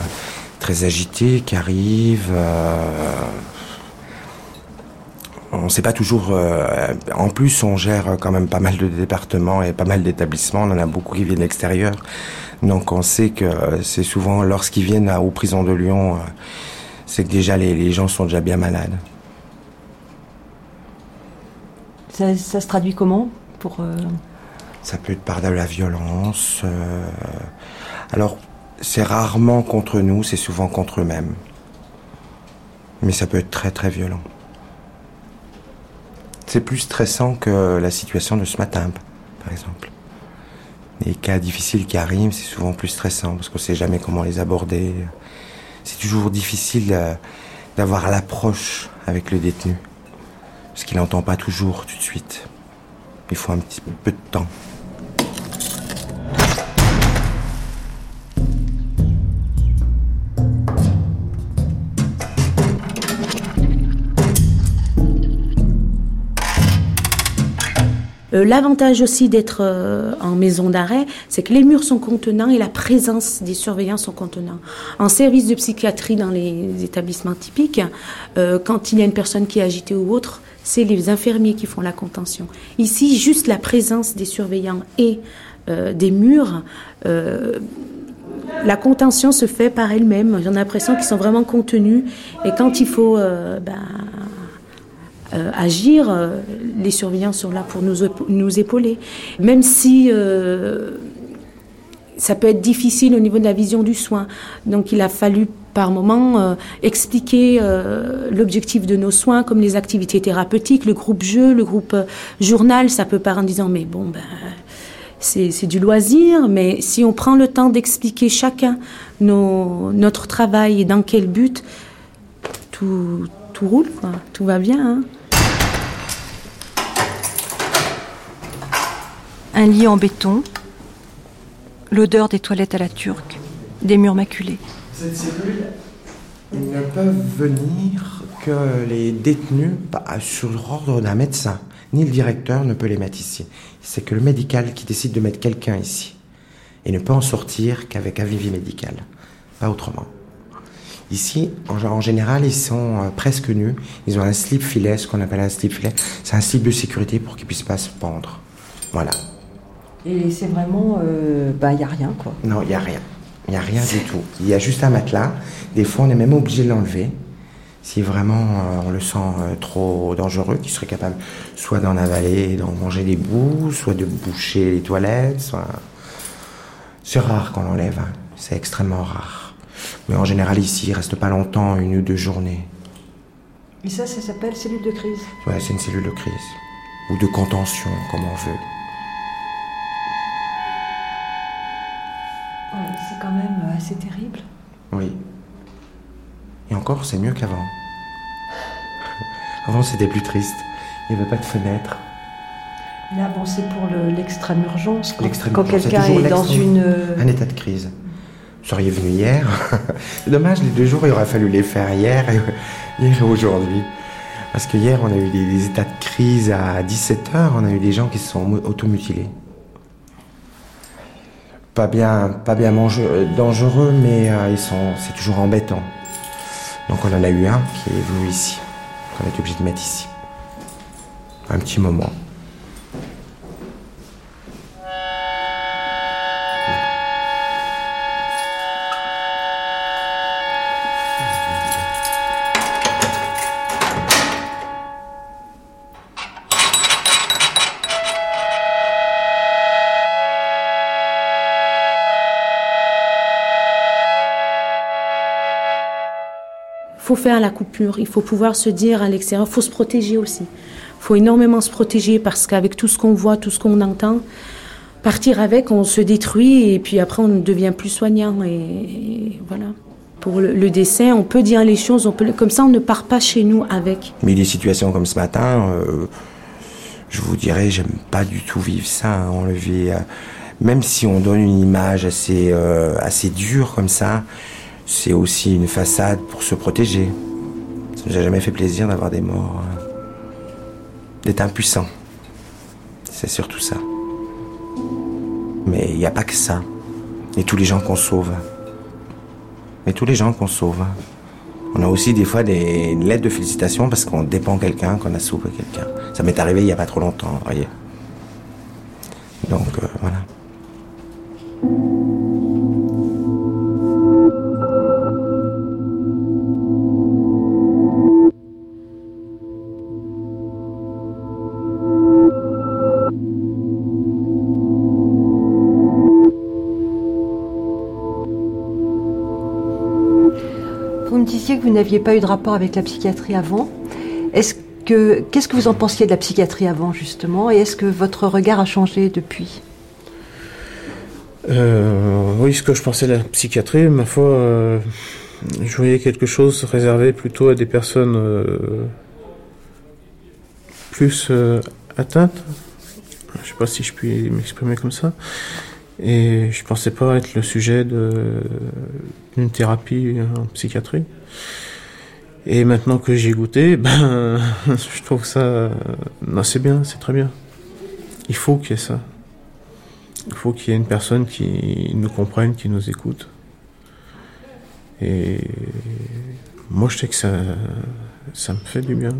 très agité qui arrive. Euh, on ne sait pas toujours. Euh, en plus, on gère quand même pas mal de départements et pas mal d'établissements. On en a beaucoup qui viennent de l'extérieur. Donc on sait que c'est souvent lorsqu'ils viennent aux prisons de Lyon, euh, c'est que déjà les, gens sont déjà bien malades. Ça, se traduit comment pour Ça peut être par de la violence. alors c'est rarement contre nous, c'est souvent contre eux-mêmes. Mais ça peut être très très violent. C'est plus stressant que la situation de ce matin, par exemple. Les cas difficiles qui arrivent, c'est souvent plus stressant parce qu'on ne sait jamais comment les aborder. C'est toujours difficile euh, d'avoir l'approche avec le détenu. Parce qu'il n'entend pas toujours tout de suite. Il faut un petit peu de temps. Euh, l'avantage aussi d'être euh, en maison d'arrêt, c'est que les murs sont contenants et la présence des surveillants sont contenants. En service de psychiatrie dans les établissements typiques, euh, quand il y a une personne qui est agitée ou autre, c'est les infirmiers qui font la contention. Ici, juste la présence des surveillants et des murs la contention se fait par elle-même. J'ai l'impression qu'ils sont vraiment contenus. Et quand il faut ben, euh, agir, euh, les surveillants sont là pour nous, épauler. Même si euh, ça peut être difficile au niveau de la vision du soin. Donc il a fallu par moment expliquer l'objectif de nos soins, comme les activités thérapeutiques, le groupe jeu, le groupe journal. Ça peut pas en disant mais bon ben c'est du loisir, mais si on prend le temps d'expliquer chacun notre travail et dans quel but, tout, roule, tout va bien. Hein. Un lit en béton, l'odeur des toilettes à la turque, des murs maculés. Cette cellule, ils ne peuvent venir que les détenus bah, sur l'ordre d'un médecin. Ni le directeur ne peut les mettre ici. C'est que le médical qui décide de mettre quelqu'un ici. Et ne peut en sortir qu'avec avis médical. Pas autrement. Ici, en, général, ils sont euh, presque nus. Ils ont un slip filet, ce qu'on appelle un slip filet. C'est un slip de sécurité pour qu'ils puissent pas se pendre. Voilà. Et c'est vraiment, euh, bah, il n'y a rien, quoi. Non, il n'y a rien. Il n'y a rien du tout. Il y a juste un matelas. Des fois, on est même obligé de l'enlever. Si vraiment euh, on le sent euh, trop dangereux, qu'il serait capable soit d'en avaler, d'en manger des bouts, soit de boucher les toilettes, soit... C'est rare qu'on l'enlève. Hein. C'est extrêmement rare. Mais en général, ici, il reste pas longtemps, une ou deux journées. Et ça, ça s'appelle cellule de crise? Ouais, c'est une cellule de crise. Ou de contention, comme on veut. C'est quand même euh, assez terrible. Oui. Et encore, c'est mieux qu'avant. Avant, c'était plus triste. Il n'y avait pas de fenêtre. Là, bon, c'est pour l'extrême urgence. Quand, quelqu'un est, dans une. Euh, Un état de crise. Vous seriez venu hier. dommage, les deux jours, il aurait fallu les faire hier et, hier et aujourd'hui. Parce que hier, on a eu des, des états de crise à 17h, on a eu des gens qui se sont automutilés pas bien, pas bien dangereux, mais euh, ils sont, c'est toujours embêtant. Donc on en a eu un qui est venu ici, qu'on été obligé de mettre ici. Un petit moment. Faire la coupure, il faut pouvoir se dire à l'extérieur, il faut se protéger aussi. Il faut énormément se protéger parce qu'avec tout ce qu'on voit, tout ce qu'on entend, partir avec, on se détruit et puis après on ne devient plus soignant. Et, voilà. Pour le, décès, on peut dire les choses, comme ça on ne part pas chez nous avec. Mais des situations comme ce matin, euh, je vous dirais, j'aime pas du tout vivre ça. Hein. on le vit, euh, même si on donne une image assez, euh, assez dure comme ça, c'est aussi une façade pour se protéger. Ça nous a jamais fait plaisir d'avoir des morts, euh, d'être impuissant. C'est surtout ça. Mais il n'y a pas que ça. Et tous les gens qu'on sauve. Et tous les gens qu'on sauve. On a aussi des fois des lettres de félicitations parce qu'on dépend quelqu'un, qu'on a sauvé quelqu'un. Ça m'est arrivé il n'y a pas trop longtemps, voyez. Donc euh, n'aviez pas eu de rapport avec la psychiatrie avant. Est-ce que qu'est-ce que vous en pensiez de la psychiatrie avant justement et est-ce que votre regard a changé depuis? Euh, Oui, ce que je pensais de la psychiatrie, ma foi, euh, je voyais quelque chose réservé plutôt à des personnes euh, plus atteintes. Je sais pas si je puis m'exprimer comme ça. Et je pensais pas être le sujet d'une thérapie en psychiatrie. Et maintenant que j'ai goûté, ben, je trouve ça, non, c'est bien, c'est très bien. il faut qu'il y ait ça. Il faut qu'il y ait une personne qui nous comprenne, qui nous écoute. Et moi, je sais que ça, ça me fait du bien.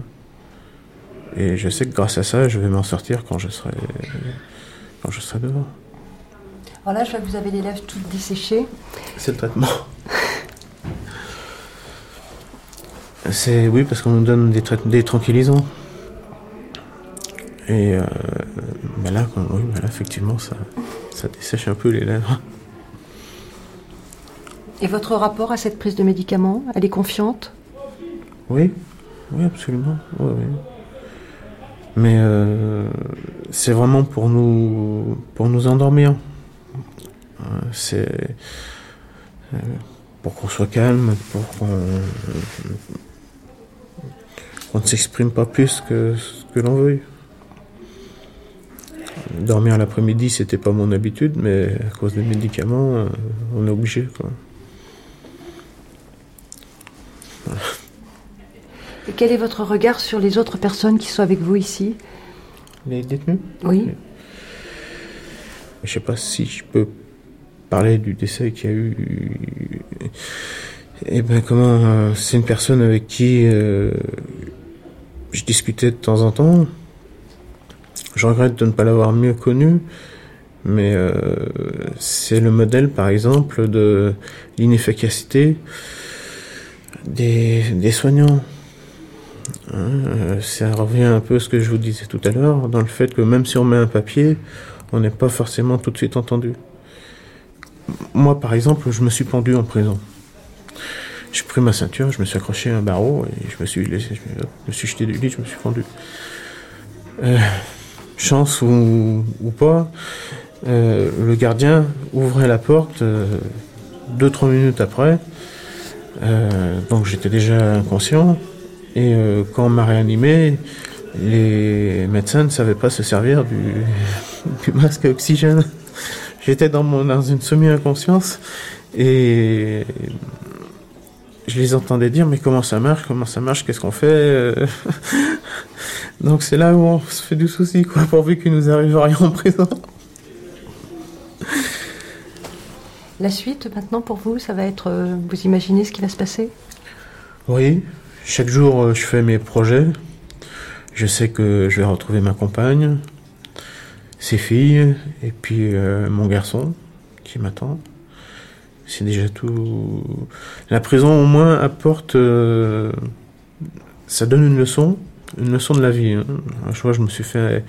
Et je sais que grâce à ça, je vais m'en sortir quand je serai, quand je serai dehors. Alors là, je vois que vous avez les lèvres toutes desséchées. C'est le traitement. C'est oui parce qu'on nous donne des, des tranquillisants. Et euh, ben là, oui, ben là, effectivement, ça, ça dessèche un peu les lèvres. Et votre rapport à cette prise de médicaments, elle est confiante? Oui, oui, absolument. Mais euh, c'est vraiment pour nous, pour nous endormir. Euh, c'est pour qu'on soit calme, pour qu'on on ne s'exprime pas plus que ce que l'on veut. Dormir l'après-midi, c'était pas mon habitude, mais à cause des médicaments, euh, on est obligé. Et quel est votre regard sur les autres personnes qui sont avec vous ici? Les détenus? Oui. Je sais pas si je peux parler du décès qu'il y a eu. Eh ben comment euh, C'est une personne avec qui euh, je discutais de temps en temps. Je regrette de ne pas l'avoir mieux connu, mais euh, c'est le modèle, par exemple, de l'inefficacité des, des soignants. Euh, ça revient un peu à ce que je vous disais tout à l'heure, dans le fait que même si on met un papier, on n'est pas forcément tout de suite entendu. Moi, par exemple, je me suis pendu en prison. J'ai pris ma ceinture, je me suis accroché à un barreau et je me suis laissé, je me suis jeté du lit, je me suis pendu. Euh, chance ou, pas, euh, le gardien ouvrait la porte euh, deux trois minutes après. donc j'étais déjà inconscient et quand on m'a réanimé, les médecins ne savaient pas se servir du, du masque à oxygène. J'étais dans, mon, dans une semi-inconscience et je les entendais dire mais comment ça marche, comment ça marche, qu'est-ce qu'on fait euh Donc c'est là où on se fait du souci quoi, pourvu qu'il nous arrive rien en présent. La suite maintenant pour vous, ça va être, euh, vous imaginez ce qui va se passer? Oui, chaque jour euh, je fais mes projets. Je sais que je vais retrouver ma compagne, ses filles et puis mon garçon qui m'attend. C'est déjà tout. La prison, au moins, apporte. Euh, ça donne une leçon, une leçon de la vie. Hein. Je je me suis fait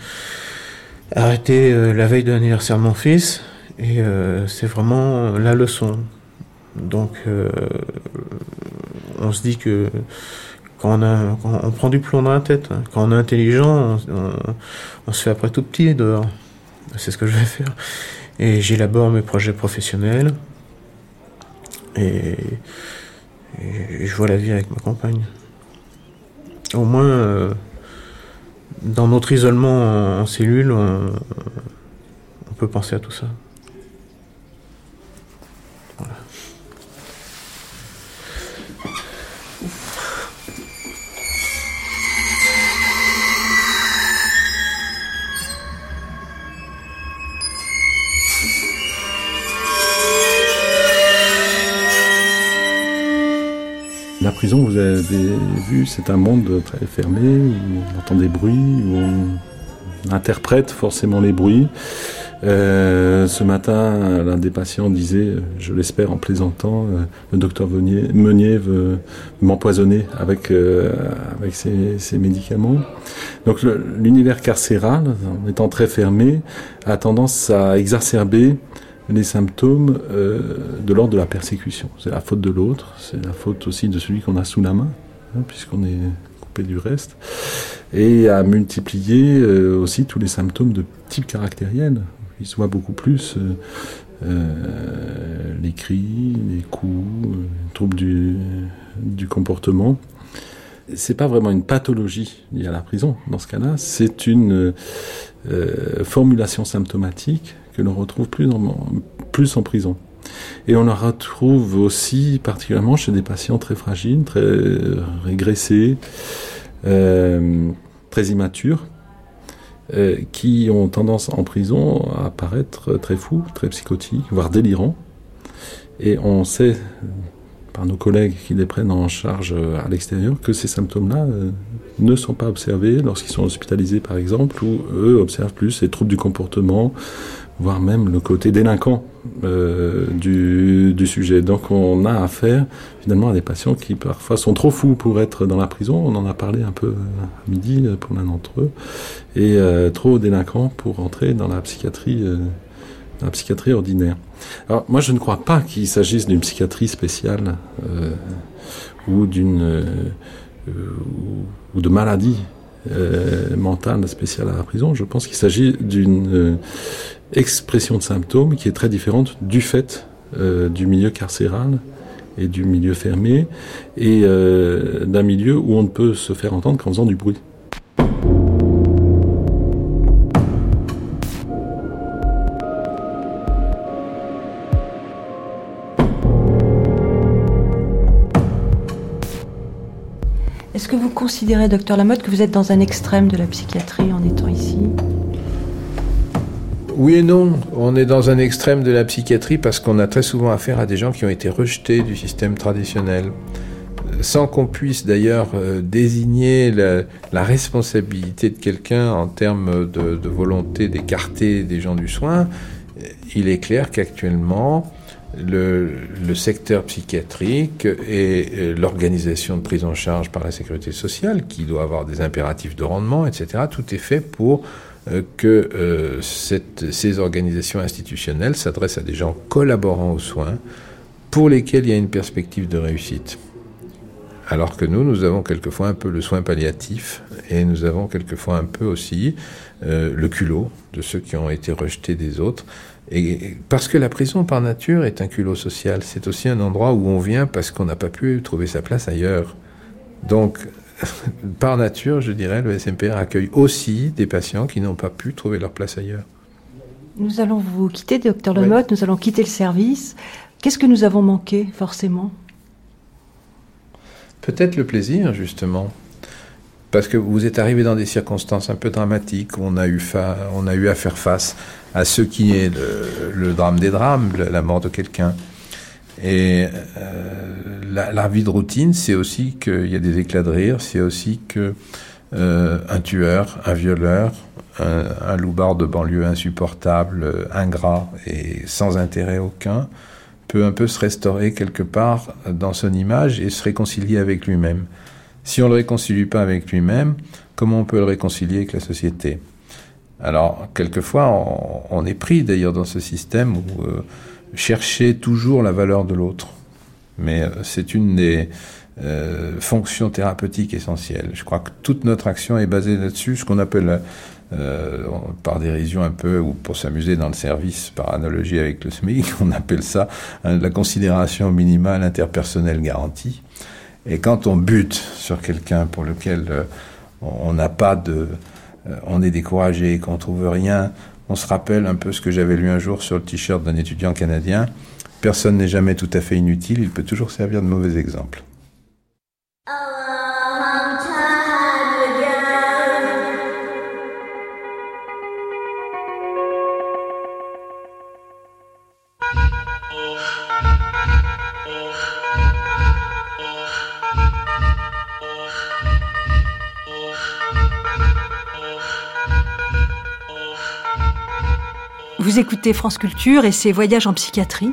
arrêter euh, la veille de l'anniversaire de mon fils, et euh, c'est vraiment la leçon. Donc, on se dit que quand on, a, on prend du plomb dans la tête, hein. quand on est intelligent, on se fait après tout petit dehors. C'est ce que je vais faire. Et j'élabore mes projets professionnels. Et, je vois la vie avec ma compagne. Au moins, euh, dans notre isolement en, cellule, on, peut penser à tout ça. Prison, vous avez vu, c'est un monde très fermé, où on entend des bruits, où on interprète forcément les bruits. Euh, ce matin, l'un des patients disait, je l'espère en plaisantant, euh, le docteur Meunier veut m'empoisonner avec, euh, avec ses, médicaments. Donc l'univers carcéral, en étant très fermé, a tendance à exacerber les symptômes euh, de l'ordre de la persécution. C'est la faute de l'autre, c'est la faute aussi de celui qu'on a sous la main, hein, puisqu'on est coupé du reste, et à multiplier euh, aussi tous les symptômes de type caractériel. Il se voit beaucoup plus euh, les cris, les coups, les troubles du, du comportement. C'est pas vraiment une pathologie liée à la prison dans ce cas-là, c'est une formulation symptomatique que l'on retrouve plus en, plus en prison. Et on la retrouve aussi particulièrement chez des patients très fragiles, très régressés, euh, très immatures, euh, qui ont tendance en prison à paraître très fous, très psychotiques, voire délirants. Et on sait par nos collègues qui les prennent en charge à l'extérieur que ces symptômes-là ne sont pas observés lorsqu'ils sont hospitalisés par exemple, où eux observent plus les troubles du comportement, voire même le côté délinquant euh, du, du, sujet. Donc on a affaire finalement à des patients qui parfois sont trop fous pour être dans la prison, on en a parlé un peu à midi pour l'un d'entre eux, et euh, trop délinquants pour entrer dans la psychiatrie, euh, la psychiatrie ordinaire. Alors moi je ne crois pas qu'il s'agisse d'une psychiatrie spéciale euh, ou d'une euh, ou de maladie euh, mentale spéciale à la prison. Je pense qu'il s'agit d'une euh, expression de symptômes qui est très différente du fait euh, du milieu carcéral et du milieu fermé et euh, d'un milieu où on ne peut se faire entendre qu'en faisant du bruit. Est-ce que vous considérez, docteur Lamotte, que vous êtes dans un extrême de la psychiatrie en étant ici? Oui et non. On est dans un extrême de la psychiatrie parce qu'on a très souvent affaire à des gens qui ont été rejetés du système traditionnel. Sans qu'on puisse d'ailleurs euh, désigner la, responsabilité de quelqu'un en termes de, volonté d'écarter des gens du soin, il est clair qu'actuellement, le, le, secteur psychiatrique et l'organisation de prise en charge par la sécurité sociale, qui doit avoir des impératifs de rendement, etc., tout est fait pour euh, que euh, ces organisations institutionnelles s'adressent à des gens collaborant aux soins, pour lesquels il y a une perspective de réussite. Alors que nous, nous avons quelquefois un peu le soin palliatif et nous avons quelquefois un peu aussi euh, le culot de ceux qui ont été rejetés des autres. Et parce que la prison par nature est un culot social, c'est aussi un endroit où on vient parce qu'on n'a pas pu trouver sa place ailleurs. Donc, par nature, je dirais, le SMPR accueille aussi des patients qui n'ont pas pu trouver leur place ailleurs. Nous allons vous quitter, docteur Lemotte, nous allons quitter le service. Qu'est-ce que nous avons manqué, forcément? Peut-être le plaisir, justement. Parce que vous êtes arrivé dans des circonstances un peu dramatiques, où on a eu, on a eu à faire face à ce qui est le, le drame des drames, la mort de quelqu'un. Et euh, la, vie de routine, c'est aussi qu'il y a des éclats de rire, c'est aussi que euh, un tueur, un violeur, un, un loupard de banlieue insupportable, ingrat et sans intérêt aucun, peut un peu se restaurer quelque part dans son image et se réconcilier avec lui-même. Si on ne le réconcilie pas avec lui-même, comment on peut le réconcilier avec la société? Alors, quelquefois, on, on est pris d'ailleurs dans ce système où euh, chercher toujours la valeur de l'autre. Mais euh, c'est une des euh, fonctions thérapeutiques essentielles. Je crois que toute notre action est basée là-dessus, ce qu'on appelle euh, par dérision un peu, ou pour s'amuser dans le service, par analogie avec le SMIC, on appelle ça hein, la considération minimale interpersonnelle garantie. Et quand on bute sur quelqu'un pour lequel on n'a pas de... On est découragé, qu'on trouve rien, on se rappelle un peu ce que j'avais lu un jour sur le t-shirt d'un étudiant canadien. Personne n'est jamais tout à fait inutile, il peut toujours servir de mauvais exemple. Vous écoutez France Culture et ses voyages en psychiatrie.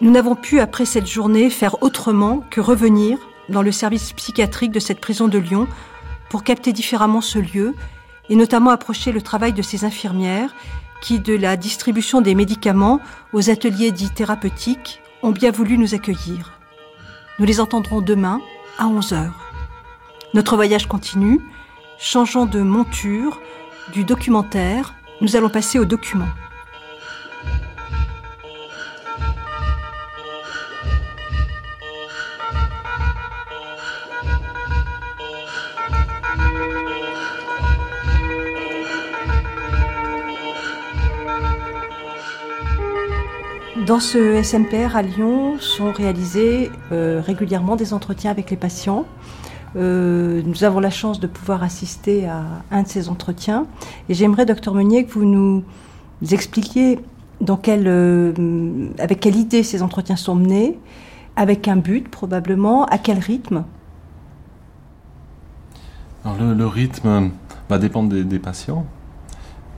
Nous n'avons pu, après cette journée, faire autrement que revenir dans le service psychiatrique de cette prison de Lyon pour capter différemment ce lieu et notamment approcher le travail de ces infirmières qui, de la distribution des médicaments aux ateliers dits thérapeutiques, ont bien voulu nous accueillir. Nous les entendrons demain à 11h. Notre voyage continue. Changeons de monture, du documentaire, nous allons passer au document. Dans ce SMPR à Lyon sont réalisés euh, régulièrement des entretiens avec les patients Euh, nous avons la chance de pouvoir assister à un de ces entretiens. Et j'aimerais, docteur Meunier, que vous nous expliquiez euh, avec quelle idée ces entretiens sont menés, avec un but probablement, à quel rythme? Alors le, rythme va dépendre des, patients.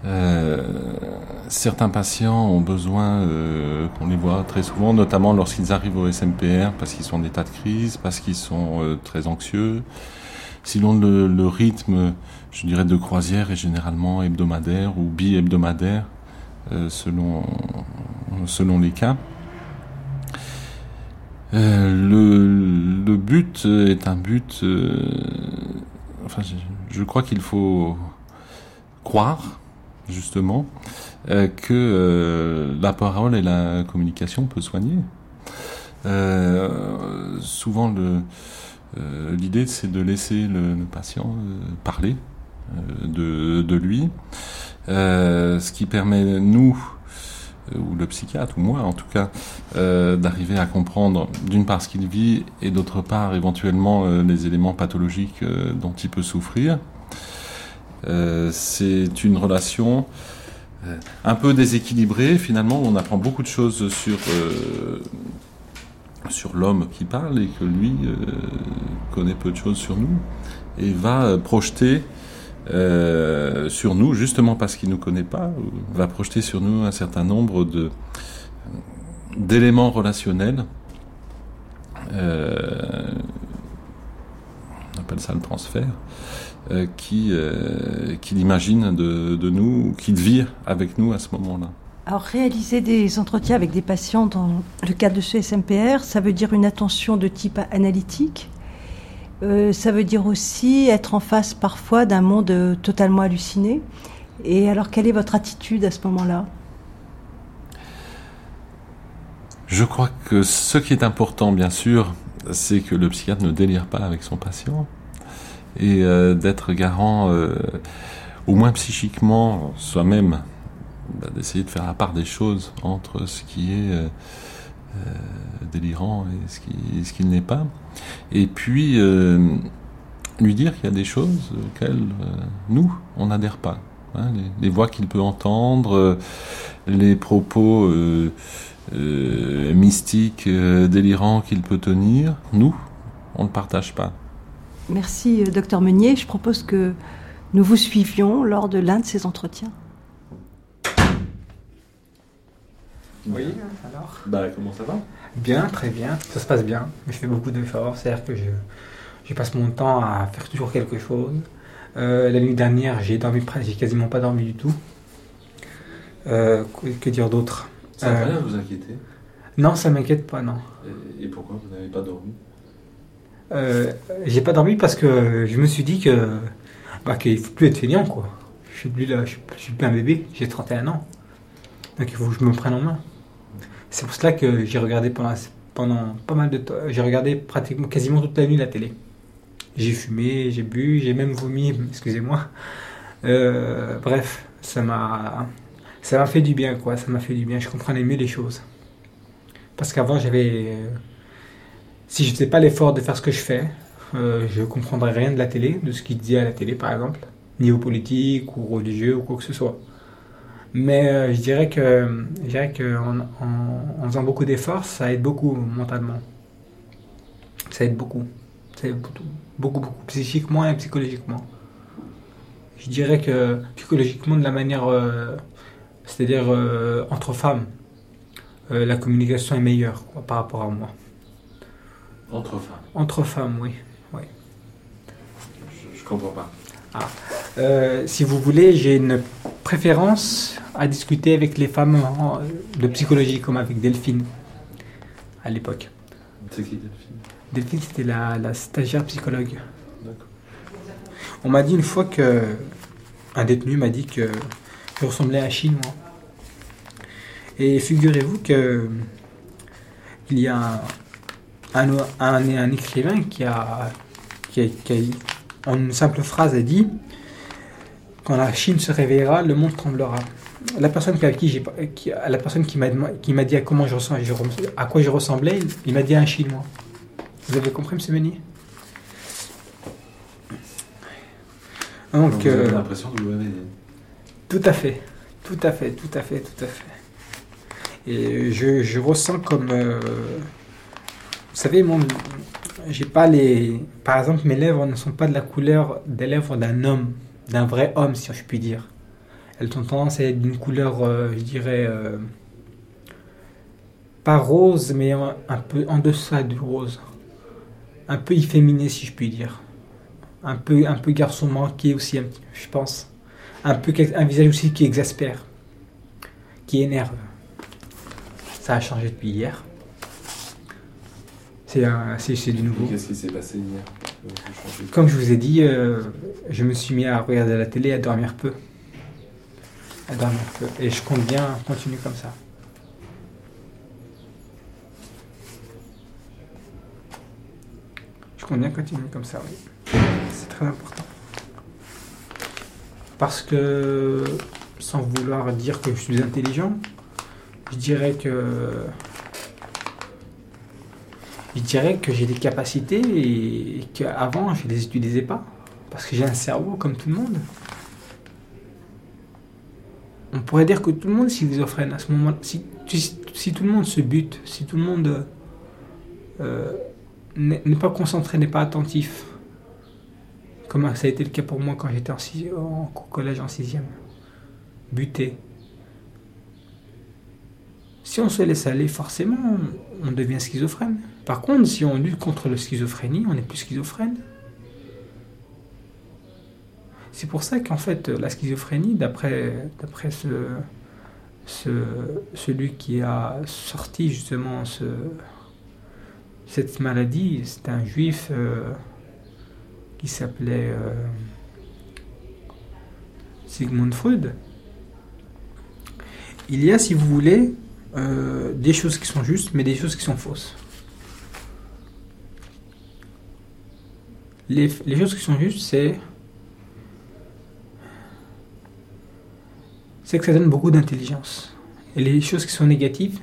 Euh, certains patients ont besoin euh, qu'on les voit très souvent, notamment lorsqu'ils arrivent au SMPR parce qu'ils sont en état de crise, parce qu'ils sont très anxieux. Sinon, le, le, rythme, je dirais, de croisière est généralement hebdomadaire ou bi-hebdomadaire. Euh, selon, selon les cas. Euh, le, le, but est un but. Euh, enfin, je, crois qu'il faut croire, justement, que la parole et la communication peut soigner. souvent, l'idée, c'est de laisser le, patient parler de, lui. Euh, ce qui permet nous, euh, ou le psychiatre, ou moi en tout cas, euh, d'arriver à comprendre d'une part ce qu'il vit et d'autre part éventuellement les éléments pathologiques dont il peut souffrir. C'est une relation un peu déséquilibrée finalement, on apprend beaucoup de choses sur sur l'homme qui parle et que lui connaît peu de choses sur nous et va projeter euh, sur nous, justement parce qu'il ne nous connaît pas, va projeter sur nous un certain nombre de, d'éléments relationnels. Euh, on appelle ça le transfert, euh, qui, qu'il imagine de, de nous, qu'il vit avec nous à ce moment-là. Alors réaliser des entretiens avec des patients dans le cadre de ce SMPR, ça veut dire une attention de type analytique euh, ça veut dire aussi être en face parfois d'un monde euh, totalement halluciné. Et alors, quelle est votre attitude à ce moment-là? Je crois que ce qui est important, bien sûr, c'est que le psychiatre ne délire pas avec son patient et euh, d'être garant, au moins psychiquement, soi-même, bah, d'essayer de faire la part des choses entre ce qui est délirant et ce qui, ce qui n'est pas. Et puis, euh, lui dire qu'il y a des choses auxquelles euh, nous, on n'adhère pas. Hein, les, voix qu'il peut entendre, euh, les propos mystiques, délirants qu'il peut tenir, nous, on ne partage pas. Merci, docteur Meunier. Je propose que nous vous suivions lors de l'un de ces entretiens. Oui, alors Bah, comment ça va? Bien, très bien. Ça se passe bien. Je fais beaucoup d'efforts. C'est-à-dire que je, je, passe mon temps à faire toujours quelque chose. Euh, la nuit dernière, j'ai dormi, j'ai quasiment pas dormi du tout. Euh, que, dire d'autre? Ça n'a rien vous inquiéter Non, ça m'inquiète pas, non. Et, pourquoi? Vous n'avez pas dormi? Euh, J'ai pas dormi parce que je me suis dit que bah, qu'il faut plus être feignant, quoi. Je suis plus là, je suis plus un bébé. J'ai 31 ans, donc il faut que je me prenne en main. C'est pour cela que j'ai regardé pendant, pendant pas mal de temps. J'ai regardé pratiquement quasiment toute la nuit la télé. J'ai fumé, j'ai bu, j'ai même vomi, excusez-moi. Euh, bref, ça m'a ça m'a fait du bien quoi, ça m'a fait du bien, je comprenais mieux les choses. Parce qu'avant j'avais si je faisais pas l'effort de faire ce que je fais, euh, je comprendrais rien de la télé, de ce qu'il disait à la télé par exemple, ni aux politiques ou religieux ou quoi que ce soit. Mais euh, je dirais que, je dirais que en, faisant beaucoup d'efforts, ça aide beaucoup mentalement. Ça aide beaucoup. Ça aide beaucoup, beaucoup, beaucoup, psychiquement et psychologiquement. Je dirais que psychologiquement, de la manière, euh, c'est-à-dire entre femmes, la communication est meilleure par rapport à moi. Entre femmes Entre femmes, oui. oui. Je, ne comprends pas. Ah. si vous voulez, j'ai une préférence à discuter avec les femmes de psychologie, comme avec Delphine, à l'époque. C'est qui Delphine? Delphine, c'était la, stagiaire psychologue. On m'a dit une fois que. Un détenu m'a dit que je ressemblais à un Chinois. Et figurez-vous que. Il y a un, un, écrivain qui a, qui a, qui a, en une simple phrase, a dit quand la Chine se réveillera, le monde tremblera. La personne avec qui j'ai, la personne qui m'a, qui m'a dit à comment je ressemblais, à quoi je ressemblais, il m'a dit à un Chinois. Vous avez compris, M. Meunier? Donc, Donc, vous avez euh, l'impression de vous réveiller. Tout à fait, tout à fait, tout à fait, tout à fait. Et je, je ressens comme, euh, savez, mon, j'ai pas les, par exemple, mes lèvres ne sont pas de la couleur des lèvres d'un homme, d'un vrai homme, si je puis dire. Elles ont tendance à être d'une couleur, euh, je dirais, euh, pas rose, mais un, peu en deçà du rose, un peu efféminé, si je puis dire, un peu, un peu garçon manqué aussi, je pense un peu un visage aussi qui exaspère, qui énerve. Ça a changé depuis hier. C'est un- c'est du nouveau. Qu'est-ce qui s'est passé hier? Comme je vous ai dit, euh, je me suis mis à regarder la télé, à dormir peu. À dormir peu. Et je compte bien continuer comme ça. Je compte bien continuer comme ça, oui. C'est très important. Parce que, sans vouloir dire que je suis intelligent, je dirais que. Je dirais que j'ai des capacités et qu'avant je ne les utilisais pas. Parce que j'ai un cerveau comme tout le monde. On pourrait dire que tout le monde est schizophrène à ce moment-là. Si, si, si tout le monde se bute, si tout le monde euh, n'est pas concentré, n'est pas attentif, comme ça a été le cas pour moi quand j'étais en, collège en sixième, buté. Si on se laisse aller, forcément, on devient schizophrène. Par contre, si on lutte contre la schizophrénie, on n'est plus schizophrène. C'est pour ça qu'en fait, la schizophrénie, d'après ce, ce, celui qui a sorti justement ce, cette maladie, c'est un juif euh, qui s'appelait euh, Sigmund Freud. Il y a, si vous voulez, euh, des choses qui sont justes, mais des choses qui sont fausses. Les, les choses qui sont justes, c'est c'est que ça donne beaucoup d'intelligence. Et les choses qui sont négatives,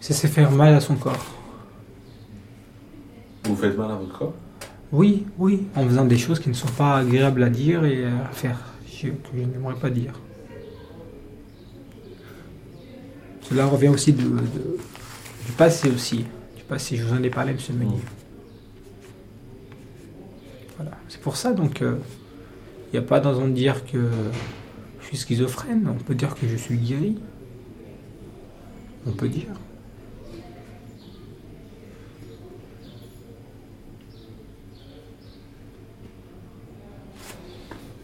c'est se faire mal à son corps. Vous faites mal à votre corps? Oui, oui, en faisant des choses qui ne sont pas agréables à dire et à faire, que je n'aimerais pas dire. Cela revient aussi de- de- du passé aussi. Du passé, je vous en ai parlé, monsieur Meunier. Voilà. C'est pour ça, donc, il n'y a pas besoin de dire que je suis schizophrène. On peut dire que je suis guéri. On peut dire.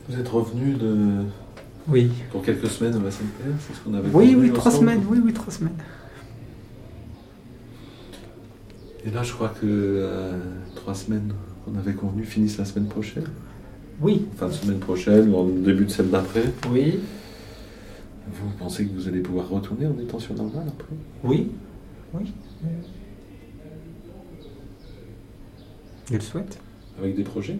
Vous êtes revenu de. Oui. Pour quelques semaines au SNPR, c'est ce qu'on avait Oui, convenu oui, trois semaines. Oui, oui, trois semaines. Et là, je crois que euh, trois semaines qu'on avait convenu finissent la semaine prochaine. Oui. Fin de semaine prochaine ou en début de celle d'après. Oui. Vous pensez que vous allez pouvoir retourner en détention normale après? Oui. Oui. Je le souhaite. Avec des projets?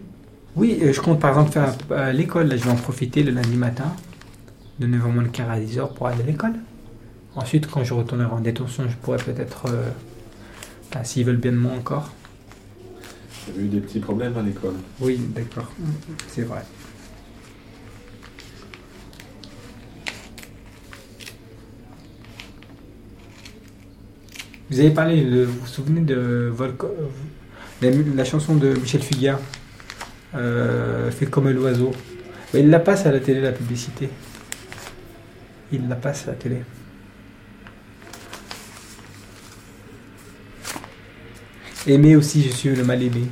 Oui, je compte par exemple faire euh, l'école. Là, je vais en profiter le lundi matin, de 9h moins le quart à 10h pour aller à l'école. Ensuite, quand je retournerai en détention, je pourrais peut-être, euh, s'ils veulent bien de moi encore. Il y avait eu des petits problèmes à l'école. Oui, d'accord. C'est vrai. Vous avez parlé, de- vous vous souvenez de Volco- la, la chanson de Michel Fugain, euh, Fait comme l'oiseau. Il la passe à la télé, la publicité. Il la passe à la télé. Aimé aussi, je suis le mal aimé.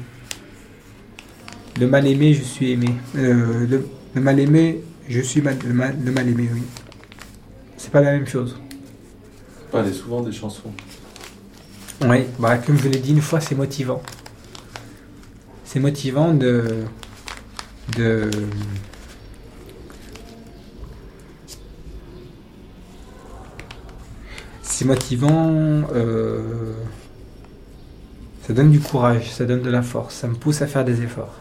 Le mal aimé, je suis aimé. Euh, le, le mal aimé, je suis mal- le, mal, le mal aimé, oui. C'est pas la même chose. Parlez souvent des chansons. Oui, bah, comme je l'ai dit une fois, c'est motivant. C'est motivant de. de. Motivant. euh, ça donne du courage, ça donne de la force, ça me pousse à faire des efforts.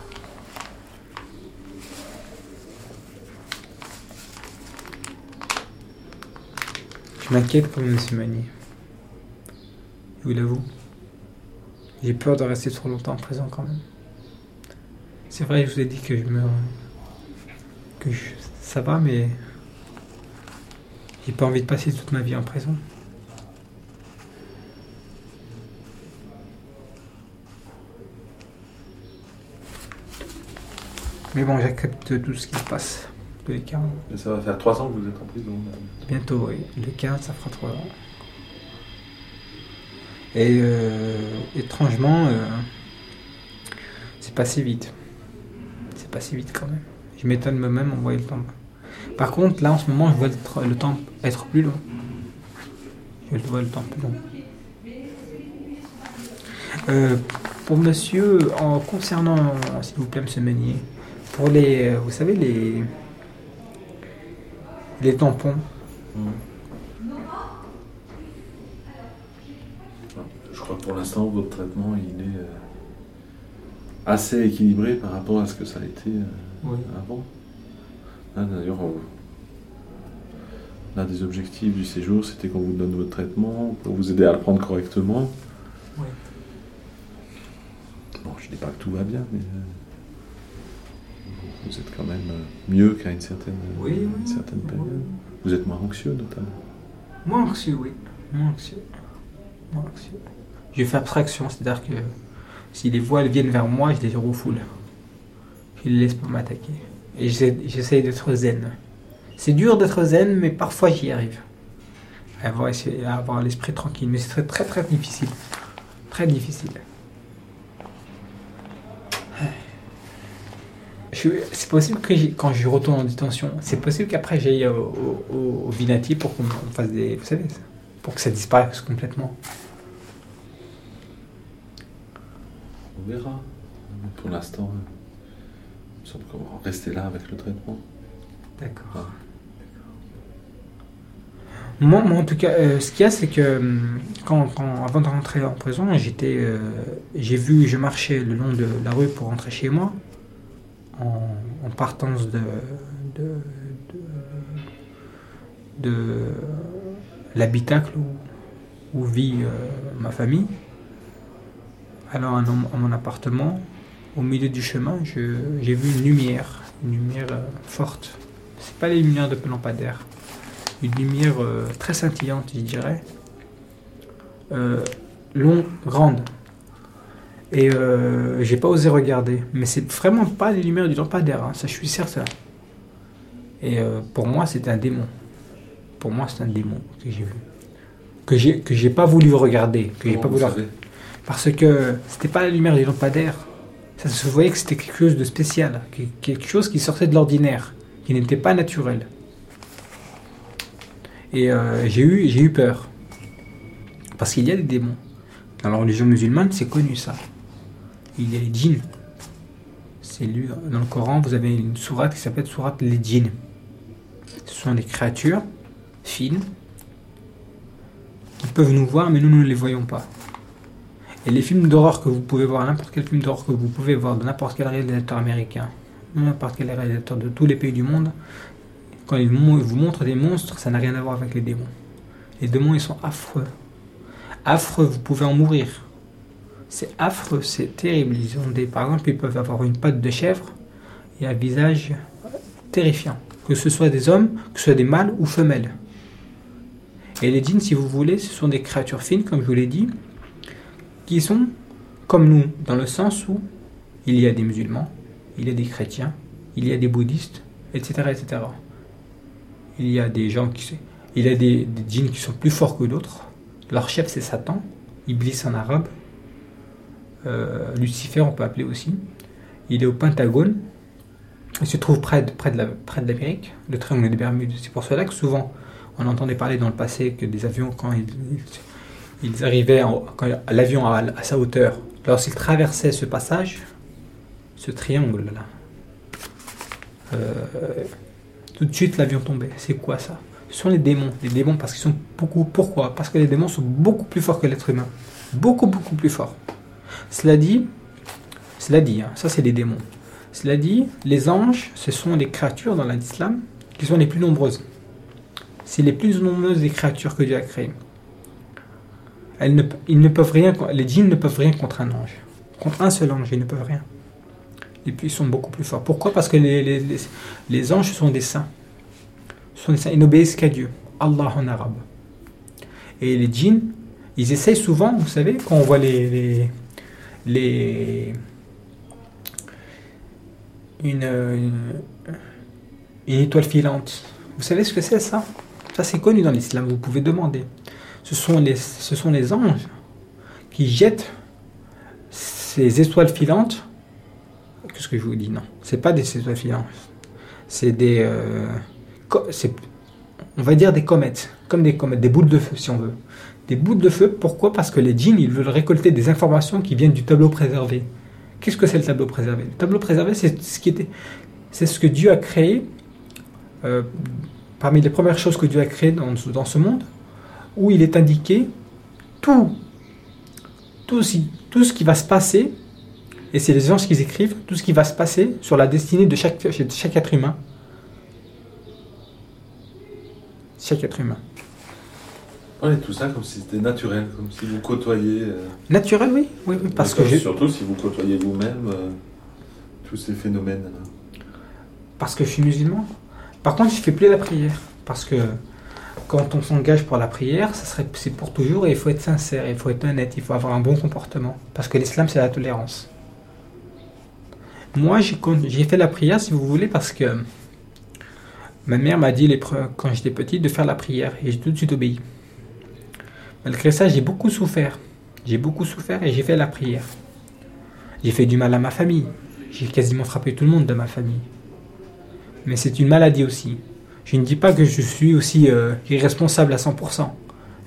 Je m'inquiète pour M. Je vous l'avoue. J'ai peur de rester trop longtemps en prison quand même. C'est vrai, je vous ai dit que je me. ça va, mais j'ai pas envie de passer toute ma vie en prison. Mais bon, j'accepte tout ce qui se passe. Et ça va faire trois ans que vous êtes en prison. Bientôt, oui. Le 15, ça fera 3 ans. Et euh, étrangement, euh, c'est passé vite. C'est passé vite quand même. Je m'étonne moi-même en voyant le temps. Par contre, là en ce moment, je vois le temps être plus long. Je vois le temps plus long. Euh, pour monsieur, en concernant, s'il vous plaît, monsieur Meunier, pour les, vous savez, les, les tampons, Je crois que pour l'instant, votre traitement, il est euh, assez équilibré par rapport à ce que ça a été euh, Oui. avant. Là, D'ailleurs, on- l'un des objectifs du séjour, c'était qu'on vous donne votre traitement pour vous aider à le prendre correctement. Oui. Bon, je dis pas que tout va bien, mais euh, vous êtes quand même euh, mieux qu'à une certaine, Oui, oui, une certaine période. Vous êtes moins anxieux, notamment. Moins anxieux, oui. Moins anxieux. Moins anxieux. Je fais abstraction, c'est-à-dire que si les voiles viennent vers moi, je les refoule. Je les laisse pas m'attaquer. Et j'essaie j'essaie d'être zen. C'est dur d'être zen, mais parfois j'y arrive. À avoir, l'esprit tranquille. Mais c'est très, très, très difficile. Très difficile. C'est possible que quand je retourne en détention, c'est possible qu'après j'aille au, au, au- au Vinati pour qu'on on fasse des. Vous savez, pour que ça disparaisse complètement. On verra. Pour l'instant, euh, il me semble qu'on va rester là avec le traitement. D'accord. Moi, moi, en tout cas, euh, ce qu'il y a, c'est que hum, quand, quand- avant de rentrer en prison, j'étais, euh, j'ai vu, je marchais le long de la rue pour rentrer chez moi, en, partance de, de, l'habitacle où, vit euh, ma famille. Alors, à, mon- appartement, au milieu du chemin, j'ai vu une lumière, une lumière euh, forte. C'est pas les lumières de lampadaire une lumière euh, très scintillante, je dirais, euh, longue, grande. Et euh, j'ai pas osé regarder, mais c'est vraiment pas les lumières du lampadaire, hein, ça je suis certain. Et euh, pour moi, c'est un démon. Pour moi, c'est un démon que j'ai vu, que j'ai que j'ai pas voulu regarder, que j'ai pas voulu savez parce que c'était pas la lumière du lampadaire. Ça se voyait que c'était quelque chose de spécial, que- quelque chose qui sortait de l'ordinaire, qui n'était pas naturel. Et euh, j'ai eu, j'ai eu peur. Parce qu'il y a des démons. Dans la religion musulmane, c'est connu ça. Il y a les djinns. C'est lu dans le Coran, vous avez une sourate qui s'appelle sourate les djinns. Ce sont des créatures fines qui peuvent nous voir, mais nous, nous ne les voyons pas. Et les films d'horreur que vous pouvez voir, n'importe quel film d'horreur que vous pouvez voir de n'importe quel réalisateur américain, n'importe quel réalisateur de tous les pays du monde, quand ils vous montrent des monstres, ça n'a rien à voir avec les démons. Les démons, ils sont affreux. Affreux, vous pouvez en mourir. C'est affreux, c'est terrible. Ils ont des, par exemple, ils peuvent avoir une patte de chèvre et un visage terrifiant. Que ce soit des hommes, que ce soit des mâles ou femelles. Et les djinns, si vous voulez, ce sont des créatures fines, comme je vous l'ai dit, qui sont comme nous, dans le sens où il y a des musulmans, il y a des chrétiens, il y a des bouddhistes, etc. etc. Il y a des gens qui. Il y a des, djinns qui sont plus forts que d'autres. Leur chef, c'est Satan, Iblis en arabe. Euh, Lucifer, on peut appeler aussi. Il est au Pentagone. Il se trouve près de, près de la- l'Amérique, le triangle des Bermudes. C'est pour cela que souvent, on entendait parler dans le passé que des avions, quand ils, ils- arrivaient, en- l'avion à, à sa hauteur, lorsqu'il traversait ce passage, ce triangle-là, euh, tout de suite l'avion tombait. C'est quoi ça? Ce sont les démons. Les démons parce qu'ils sont beaucoup. Pourquoi? Parce que les démons sont beaucoup plus forts que l'être humain. Beaucoup, beaucoup plus forts. Cela dit, cela dit, hein, ça c'est les démons. Cela dit, les anges, ce sont les créatures dans l'islam qui sont les plus nombreuses. C'est les plus nombreuses des créatures que Dieu a créées. Ils ne peuvent rien, les djinns ne peuvent rien contre un ange. Contre un seul ange, ils ne peuvent rien. Et puis ils sont beaucoup plus forts. Pourquoi? Parce que les, anges sont des saints. Sont des saints. Ils n'obéissent qu'à Dieu. Allah en arabe. Et les djinns, ils essayent souvent, vous savez, quand on voit les, les, une, étoile filante. Vous savez ce que c'est ça? Ça c'est connu dans l'islam, vous pouvez demander. Ce sont les, ce sont les anges qui jettent ces étoiles filantes. Qu'est-ce que je vous dis? Non, c'est pas des étoiles filantes. C'est des, euh, on va dire des comètes, comme des comètes, des boules de feu si on veut. Des boules de feu, pourquoi? Parce que les djinns, ils veulent récolter des informations qui viennent du tableau préservé. Qu'est-ce que c'est le tableau préservé? Le tableau préservé, c'est ce qui était, c'est ce que Dieu a créé euh, parmi les premières choses que Dieu a créées dans, ce- monde, où il est indiqué tout, tout ce qui va se passer, et c'est les anges qui écrivent, tout ce qui va se passer sur la destinée de chaque, de chaque être humain. Chaque être humain. Ouais, tout ça comme si c'était naturel, comme si vous côtoyez. euh, Naturel, oui, oui, oui, parce que Surtout si vous côtoyez vous-même euh, tous ces phénomènes. Parce que je suis musulman. Par contre, je fais plus la prière. Parce que quand on s'engage pour la prière, ça serait, c'est pour toujours et il faut être sincère, il faut être honnête, il faut avoir un bon comportement. Parce que l'islam, c'est la tolérance. Moi, j'ai, con- j'ai fait la prière, si vous voulez, parce que ma mère m'a dit les pre- quand j'étais petit de faire la prière et j'ai tout de suite obéi. Malgré ça, j'ai beaucoup souffert. J'ai beaucoup souffert et j'ai fait la prière. J'ai fait du mal à ma famille. J'ai quasiment frappé tout le monde de ma famille mais c'est une maladie aussi. Je ne dis pas que je suis aussi euh, irresponsable à 100%.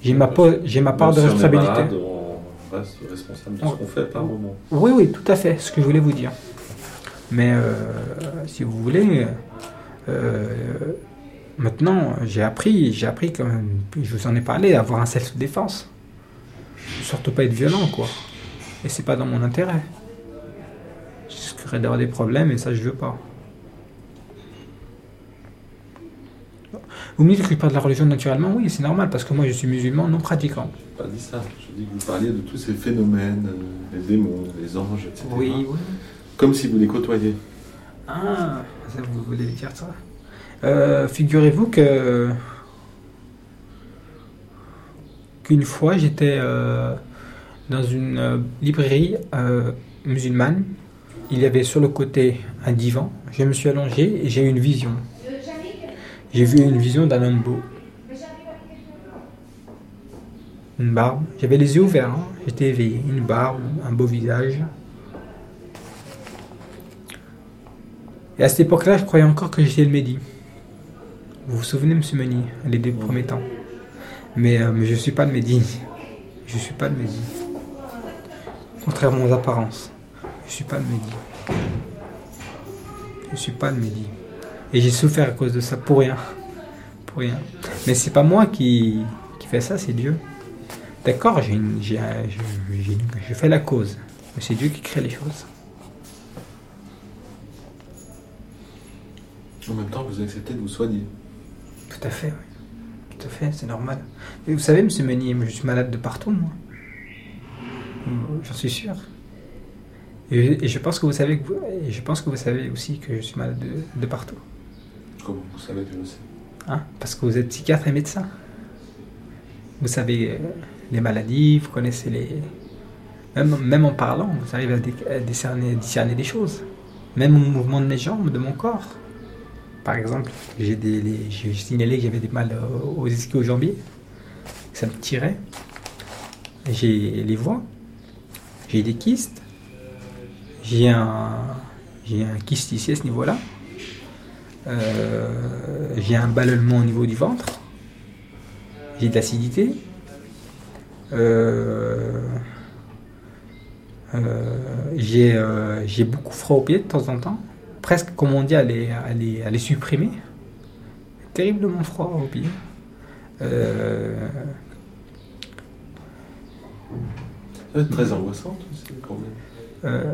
J'ai ma, po- j'ai ma part Même de si on est responsabilité. malade, on reste responsable de ce qu'on fait par moment. Oui, oui, tout à fait, ce que je voulais vous dire. Mais euh, si vous voulez, euh, maintenant, j'ai appris, j'ai appris quand même, je vous en ai parlé, à avoir un self-défense. Surtout pas être violent, quoi. Et c'est pas dans mon intérêt. Je risquerais d'avoir des problèmes et ça, je veux pas. Vous me dites que je parle de la religion naturellement, oui, c'est normal, parce que moi je suis musulman non pratiquant. Pas dit ça. Je dis que vous parliez de tous ces phénomènes, les démons, les anges, etc. Oui, oui. Comme si vous les côtoyiez. Ah, ça, vous voulez dire ça? Euh, Figurez-vous que qu'une fois j'étais euh, dans une euh, librairie musulmane. Il y avait sur le côté un divan. Je me suis allongé et j'ai eu une vision. J'ai vu une vision d'un homme beau. Une barbe. J'avais les yeux ouverts. hein. J'étais éveillé. Une barbe, un beau visage. Et à cette époque-là, je croyais encore que j'étais le Mehdi. Vous vous souvenez, Monsieur Meunier, les deux premiers temps. Mais, euh, je ne suis pas le Mehdi. Je ne suis pas le Mehdi. Contrairement aux apparences. Je ne suis pas le Mehdi. Je ne suis pas le Mehdi. Et j'ai souffert à cause de ça, pour rien. Pour rien. Mais c'est pas moi qui, qui fais ça, c'est Dieu. D'accord, je fais la cause. Mais c'est Dieu qui crée les choses. En même temps, vous acceptez de vous soigner. Tout à fait, oui. Tout à fait, c'est normal. Et vous savez, monsieur Meunier, je suis malade de partout, moi. J'en suis sûr. Et, et je pense que vous savez que vous, et je pense que vous savez aussi que je suis malade de, de partout. Comment vous savez que je le sais? Hein? Parce que vous êtes psychiatre et médecin. Vous savez euh, les maladies, vous connaissez les. Même, même en parlant, vous arrivez à, dé- à discerner, discerner des choses. Même au mouvement de mes jambes, de mon corps. Par exemple, j'ai signalé que j'avais des mal aux, aux ischio jambiers. Ça me tirait. J'ai les voies. J'ai des kystes. J'ai un, un kyste ici à ce niveau-là. Euh, j'ai un ballonnement au niveau du ventre. J'ai de l'acidité. Euh, j'ai euh, j'ai beaucoup froid aux pieds de temps en temps. Presque, comme on dit, à les, à les, à les supprimer. Terriblement froid aux pieds. Euh, Ça va être très angoissant, quand même. euh,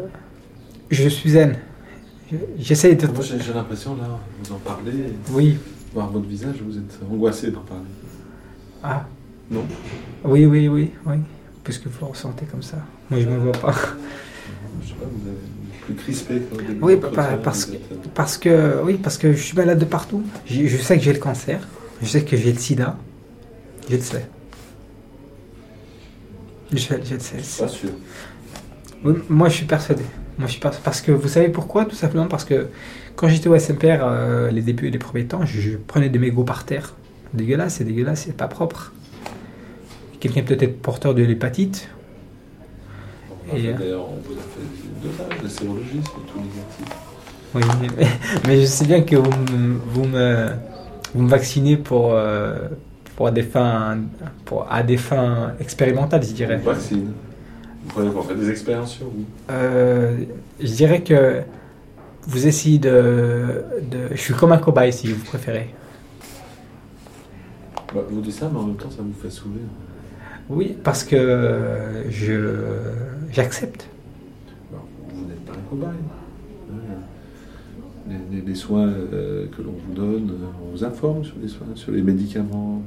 je suis zen. Je- J'essaie de. Moi, j'ai l'impression, là, vous en parlez. Oui. Voir votre visage, vous êtes angoissé d'en parler. Ah. Non Oui, oui, oui, oui. Puisque vous le ressentez comme ça. Moi, je me vois pas. Je sais pas, vous avez. Plus crispé. Oui, parce, que, parce que oui, parce que je suis malade de partout. Je, je sais que j'ai le cancer, je sais que j'ai le sida, je le sais. Je, je le sais. Pas sûr. moi, je suis persuadé. Moi, je suis persuadé. Parce que vous savez pourquoi? Tout simplement parce que quand j'étais au SMPR, euh, les débuts, les premiers temps, je, prenais des mégots par terre. Dégueulasse, c'est dégueulasse, c'est pas propre. Quelqu'un peut-être porteur de l'hépatite. D'ailleurs, on vous a fait deux âges, la sérologie, c'est tout négatif. Oui, mais, mais, je sais bien que vous, vous, me, vous me vaccinez pour, euh, pour, des fins, pour à des fins expérimentales, je dirais. Vaccine. Vous prenez quoi fait des expériences sur vous euh, Je dirais que vous essayez de, de, Je suis comme un cobaye, si vous préférez. Bah, vous dites ça, mais en même temps, ça vous fait sourire. Oui, parce que je j'accepte. Vous n'êtes pas un cobaye. Les, les, soins euh, que l'on vous donne, on vous informe sur les soins, sur les médicaments.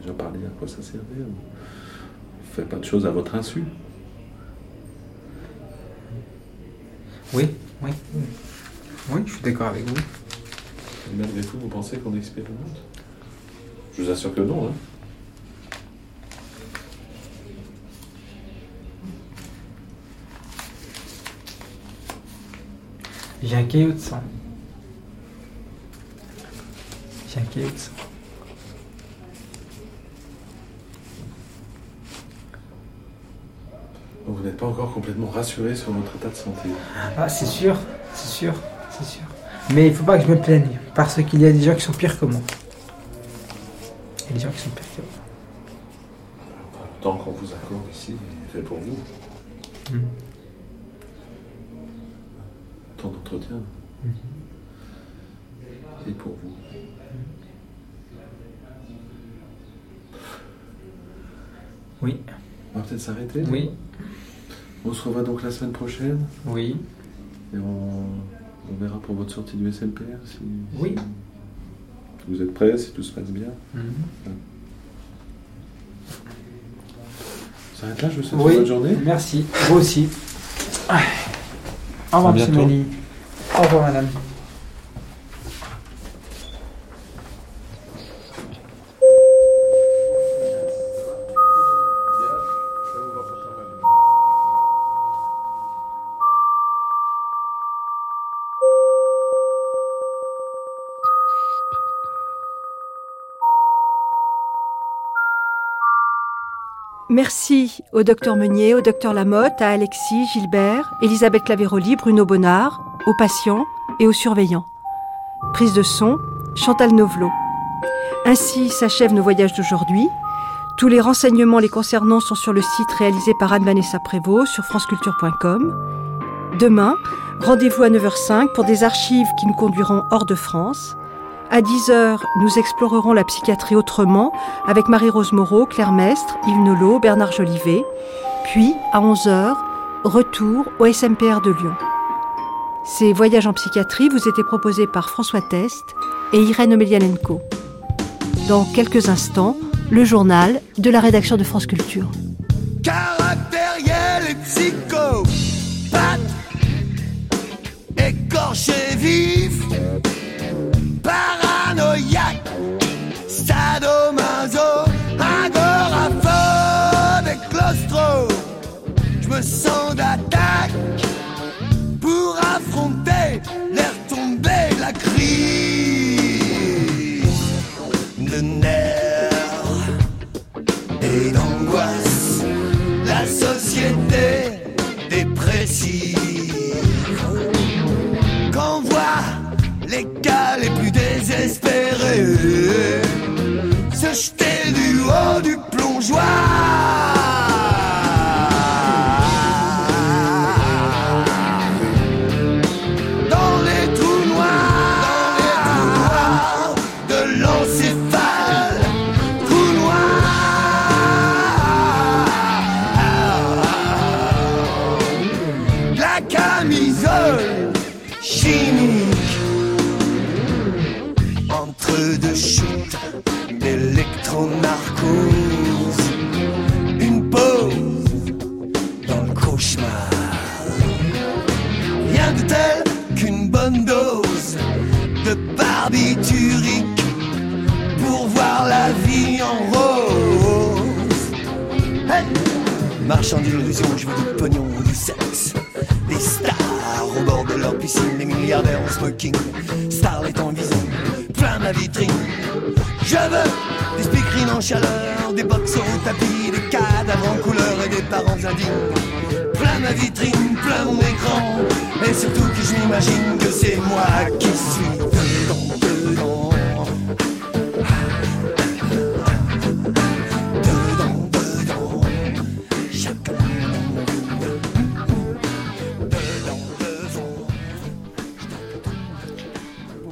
Déjà parlé à quoi ça servait. On ne fait pas de choses à votre insu. Oui, oui. Oui, je suis d'accord avec vous. Et malgré tout, vous pensez qu'on expérimente? Je vous assure que non. Hein. J'ai un caillou de sang. J'ai un caillou de sang. Vous n'êtes pas encore complètement rassuré sur votre état de santé. Ah, c'est sûr, c'est sûr, c'est sûr. Mais il ne faut pas que je me plaigne, parce qu'il y a des gens qui sont pires que moi. Il y a des gens qui sont pires que moi. Le temps qu'on vous accorde ici est fait pour vous. Hmm. Tant d'entretien. Hmm. Et pour vous. Oui. On va peut-être s'arrêter Oui. On se revoit donc la semaine prochaine Oui. Et on, verra pour votre sortie du SMPR si, oui. vous êtes prêts, si tout se passe bien. Mhm. Ça s'arrête là, je vous souhaite une bonne journée. Merci, vous aussi. Au revoir. Au revoir, madame. Merci au docteur Meunier, au docteur Lamotte, à Alexis, Gilbert, Elisabeth Clavéroli, Bruno Bonnard, aux patients et aux surveillants. Prise de son, Chantal Novelo. Ainsi s'achèvent nos voyages d'aujourd'hui. Tous les renseignements les concernant sont sur le site réalisé par Anne-Vanessa Prévost sur franceculture.com. Demain, rendez-vous à 9h05 pour des archives qui nous conduiront hors de France. À 10h, nous explorerons la psychiatrie autrement avec Marie-Rose Moreau, Claire Mestre, Yves Nolot, Bernard Jolivet. Puis, à 11h, retour au SMPR de Lyon. Ces voyages en psychiatrie vous étaient proposés par François Test et Irène Omelianenko. Dans quelques instants, le journal de la rédaction de France Culture. Sens d'attaque pour affronter l'air tombé, la crise de nerfs et d'angoisse, la société dépressive. Quand voit les cas les plus désespérés se jeter du haut du plongeoir. Marchand d'illusions, je veux du pognon, du sexe. Des stars au bord de leur piscine, des milliardaires en smoking, starlet en vision, plein ma vitrine. Je veux des speakerines en chaleur, des box au tapis, des cadavres en couleur et des parents indignes. Plein ma vitrine, plein mon écran, et surtout que je m'imagine que c'est moi qui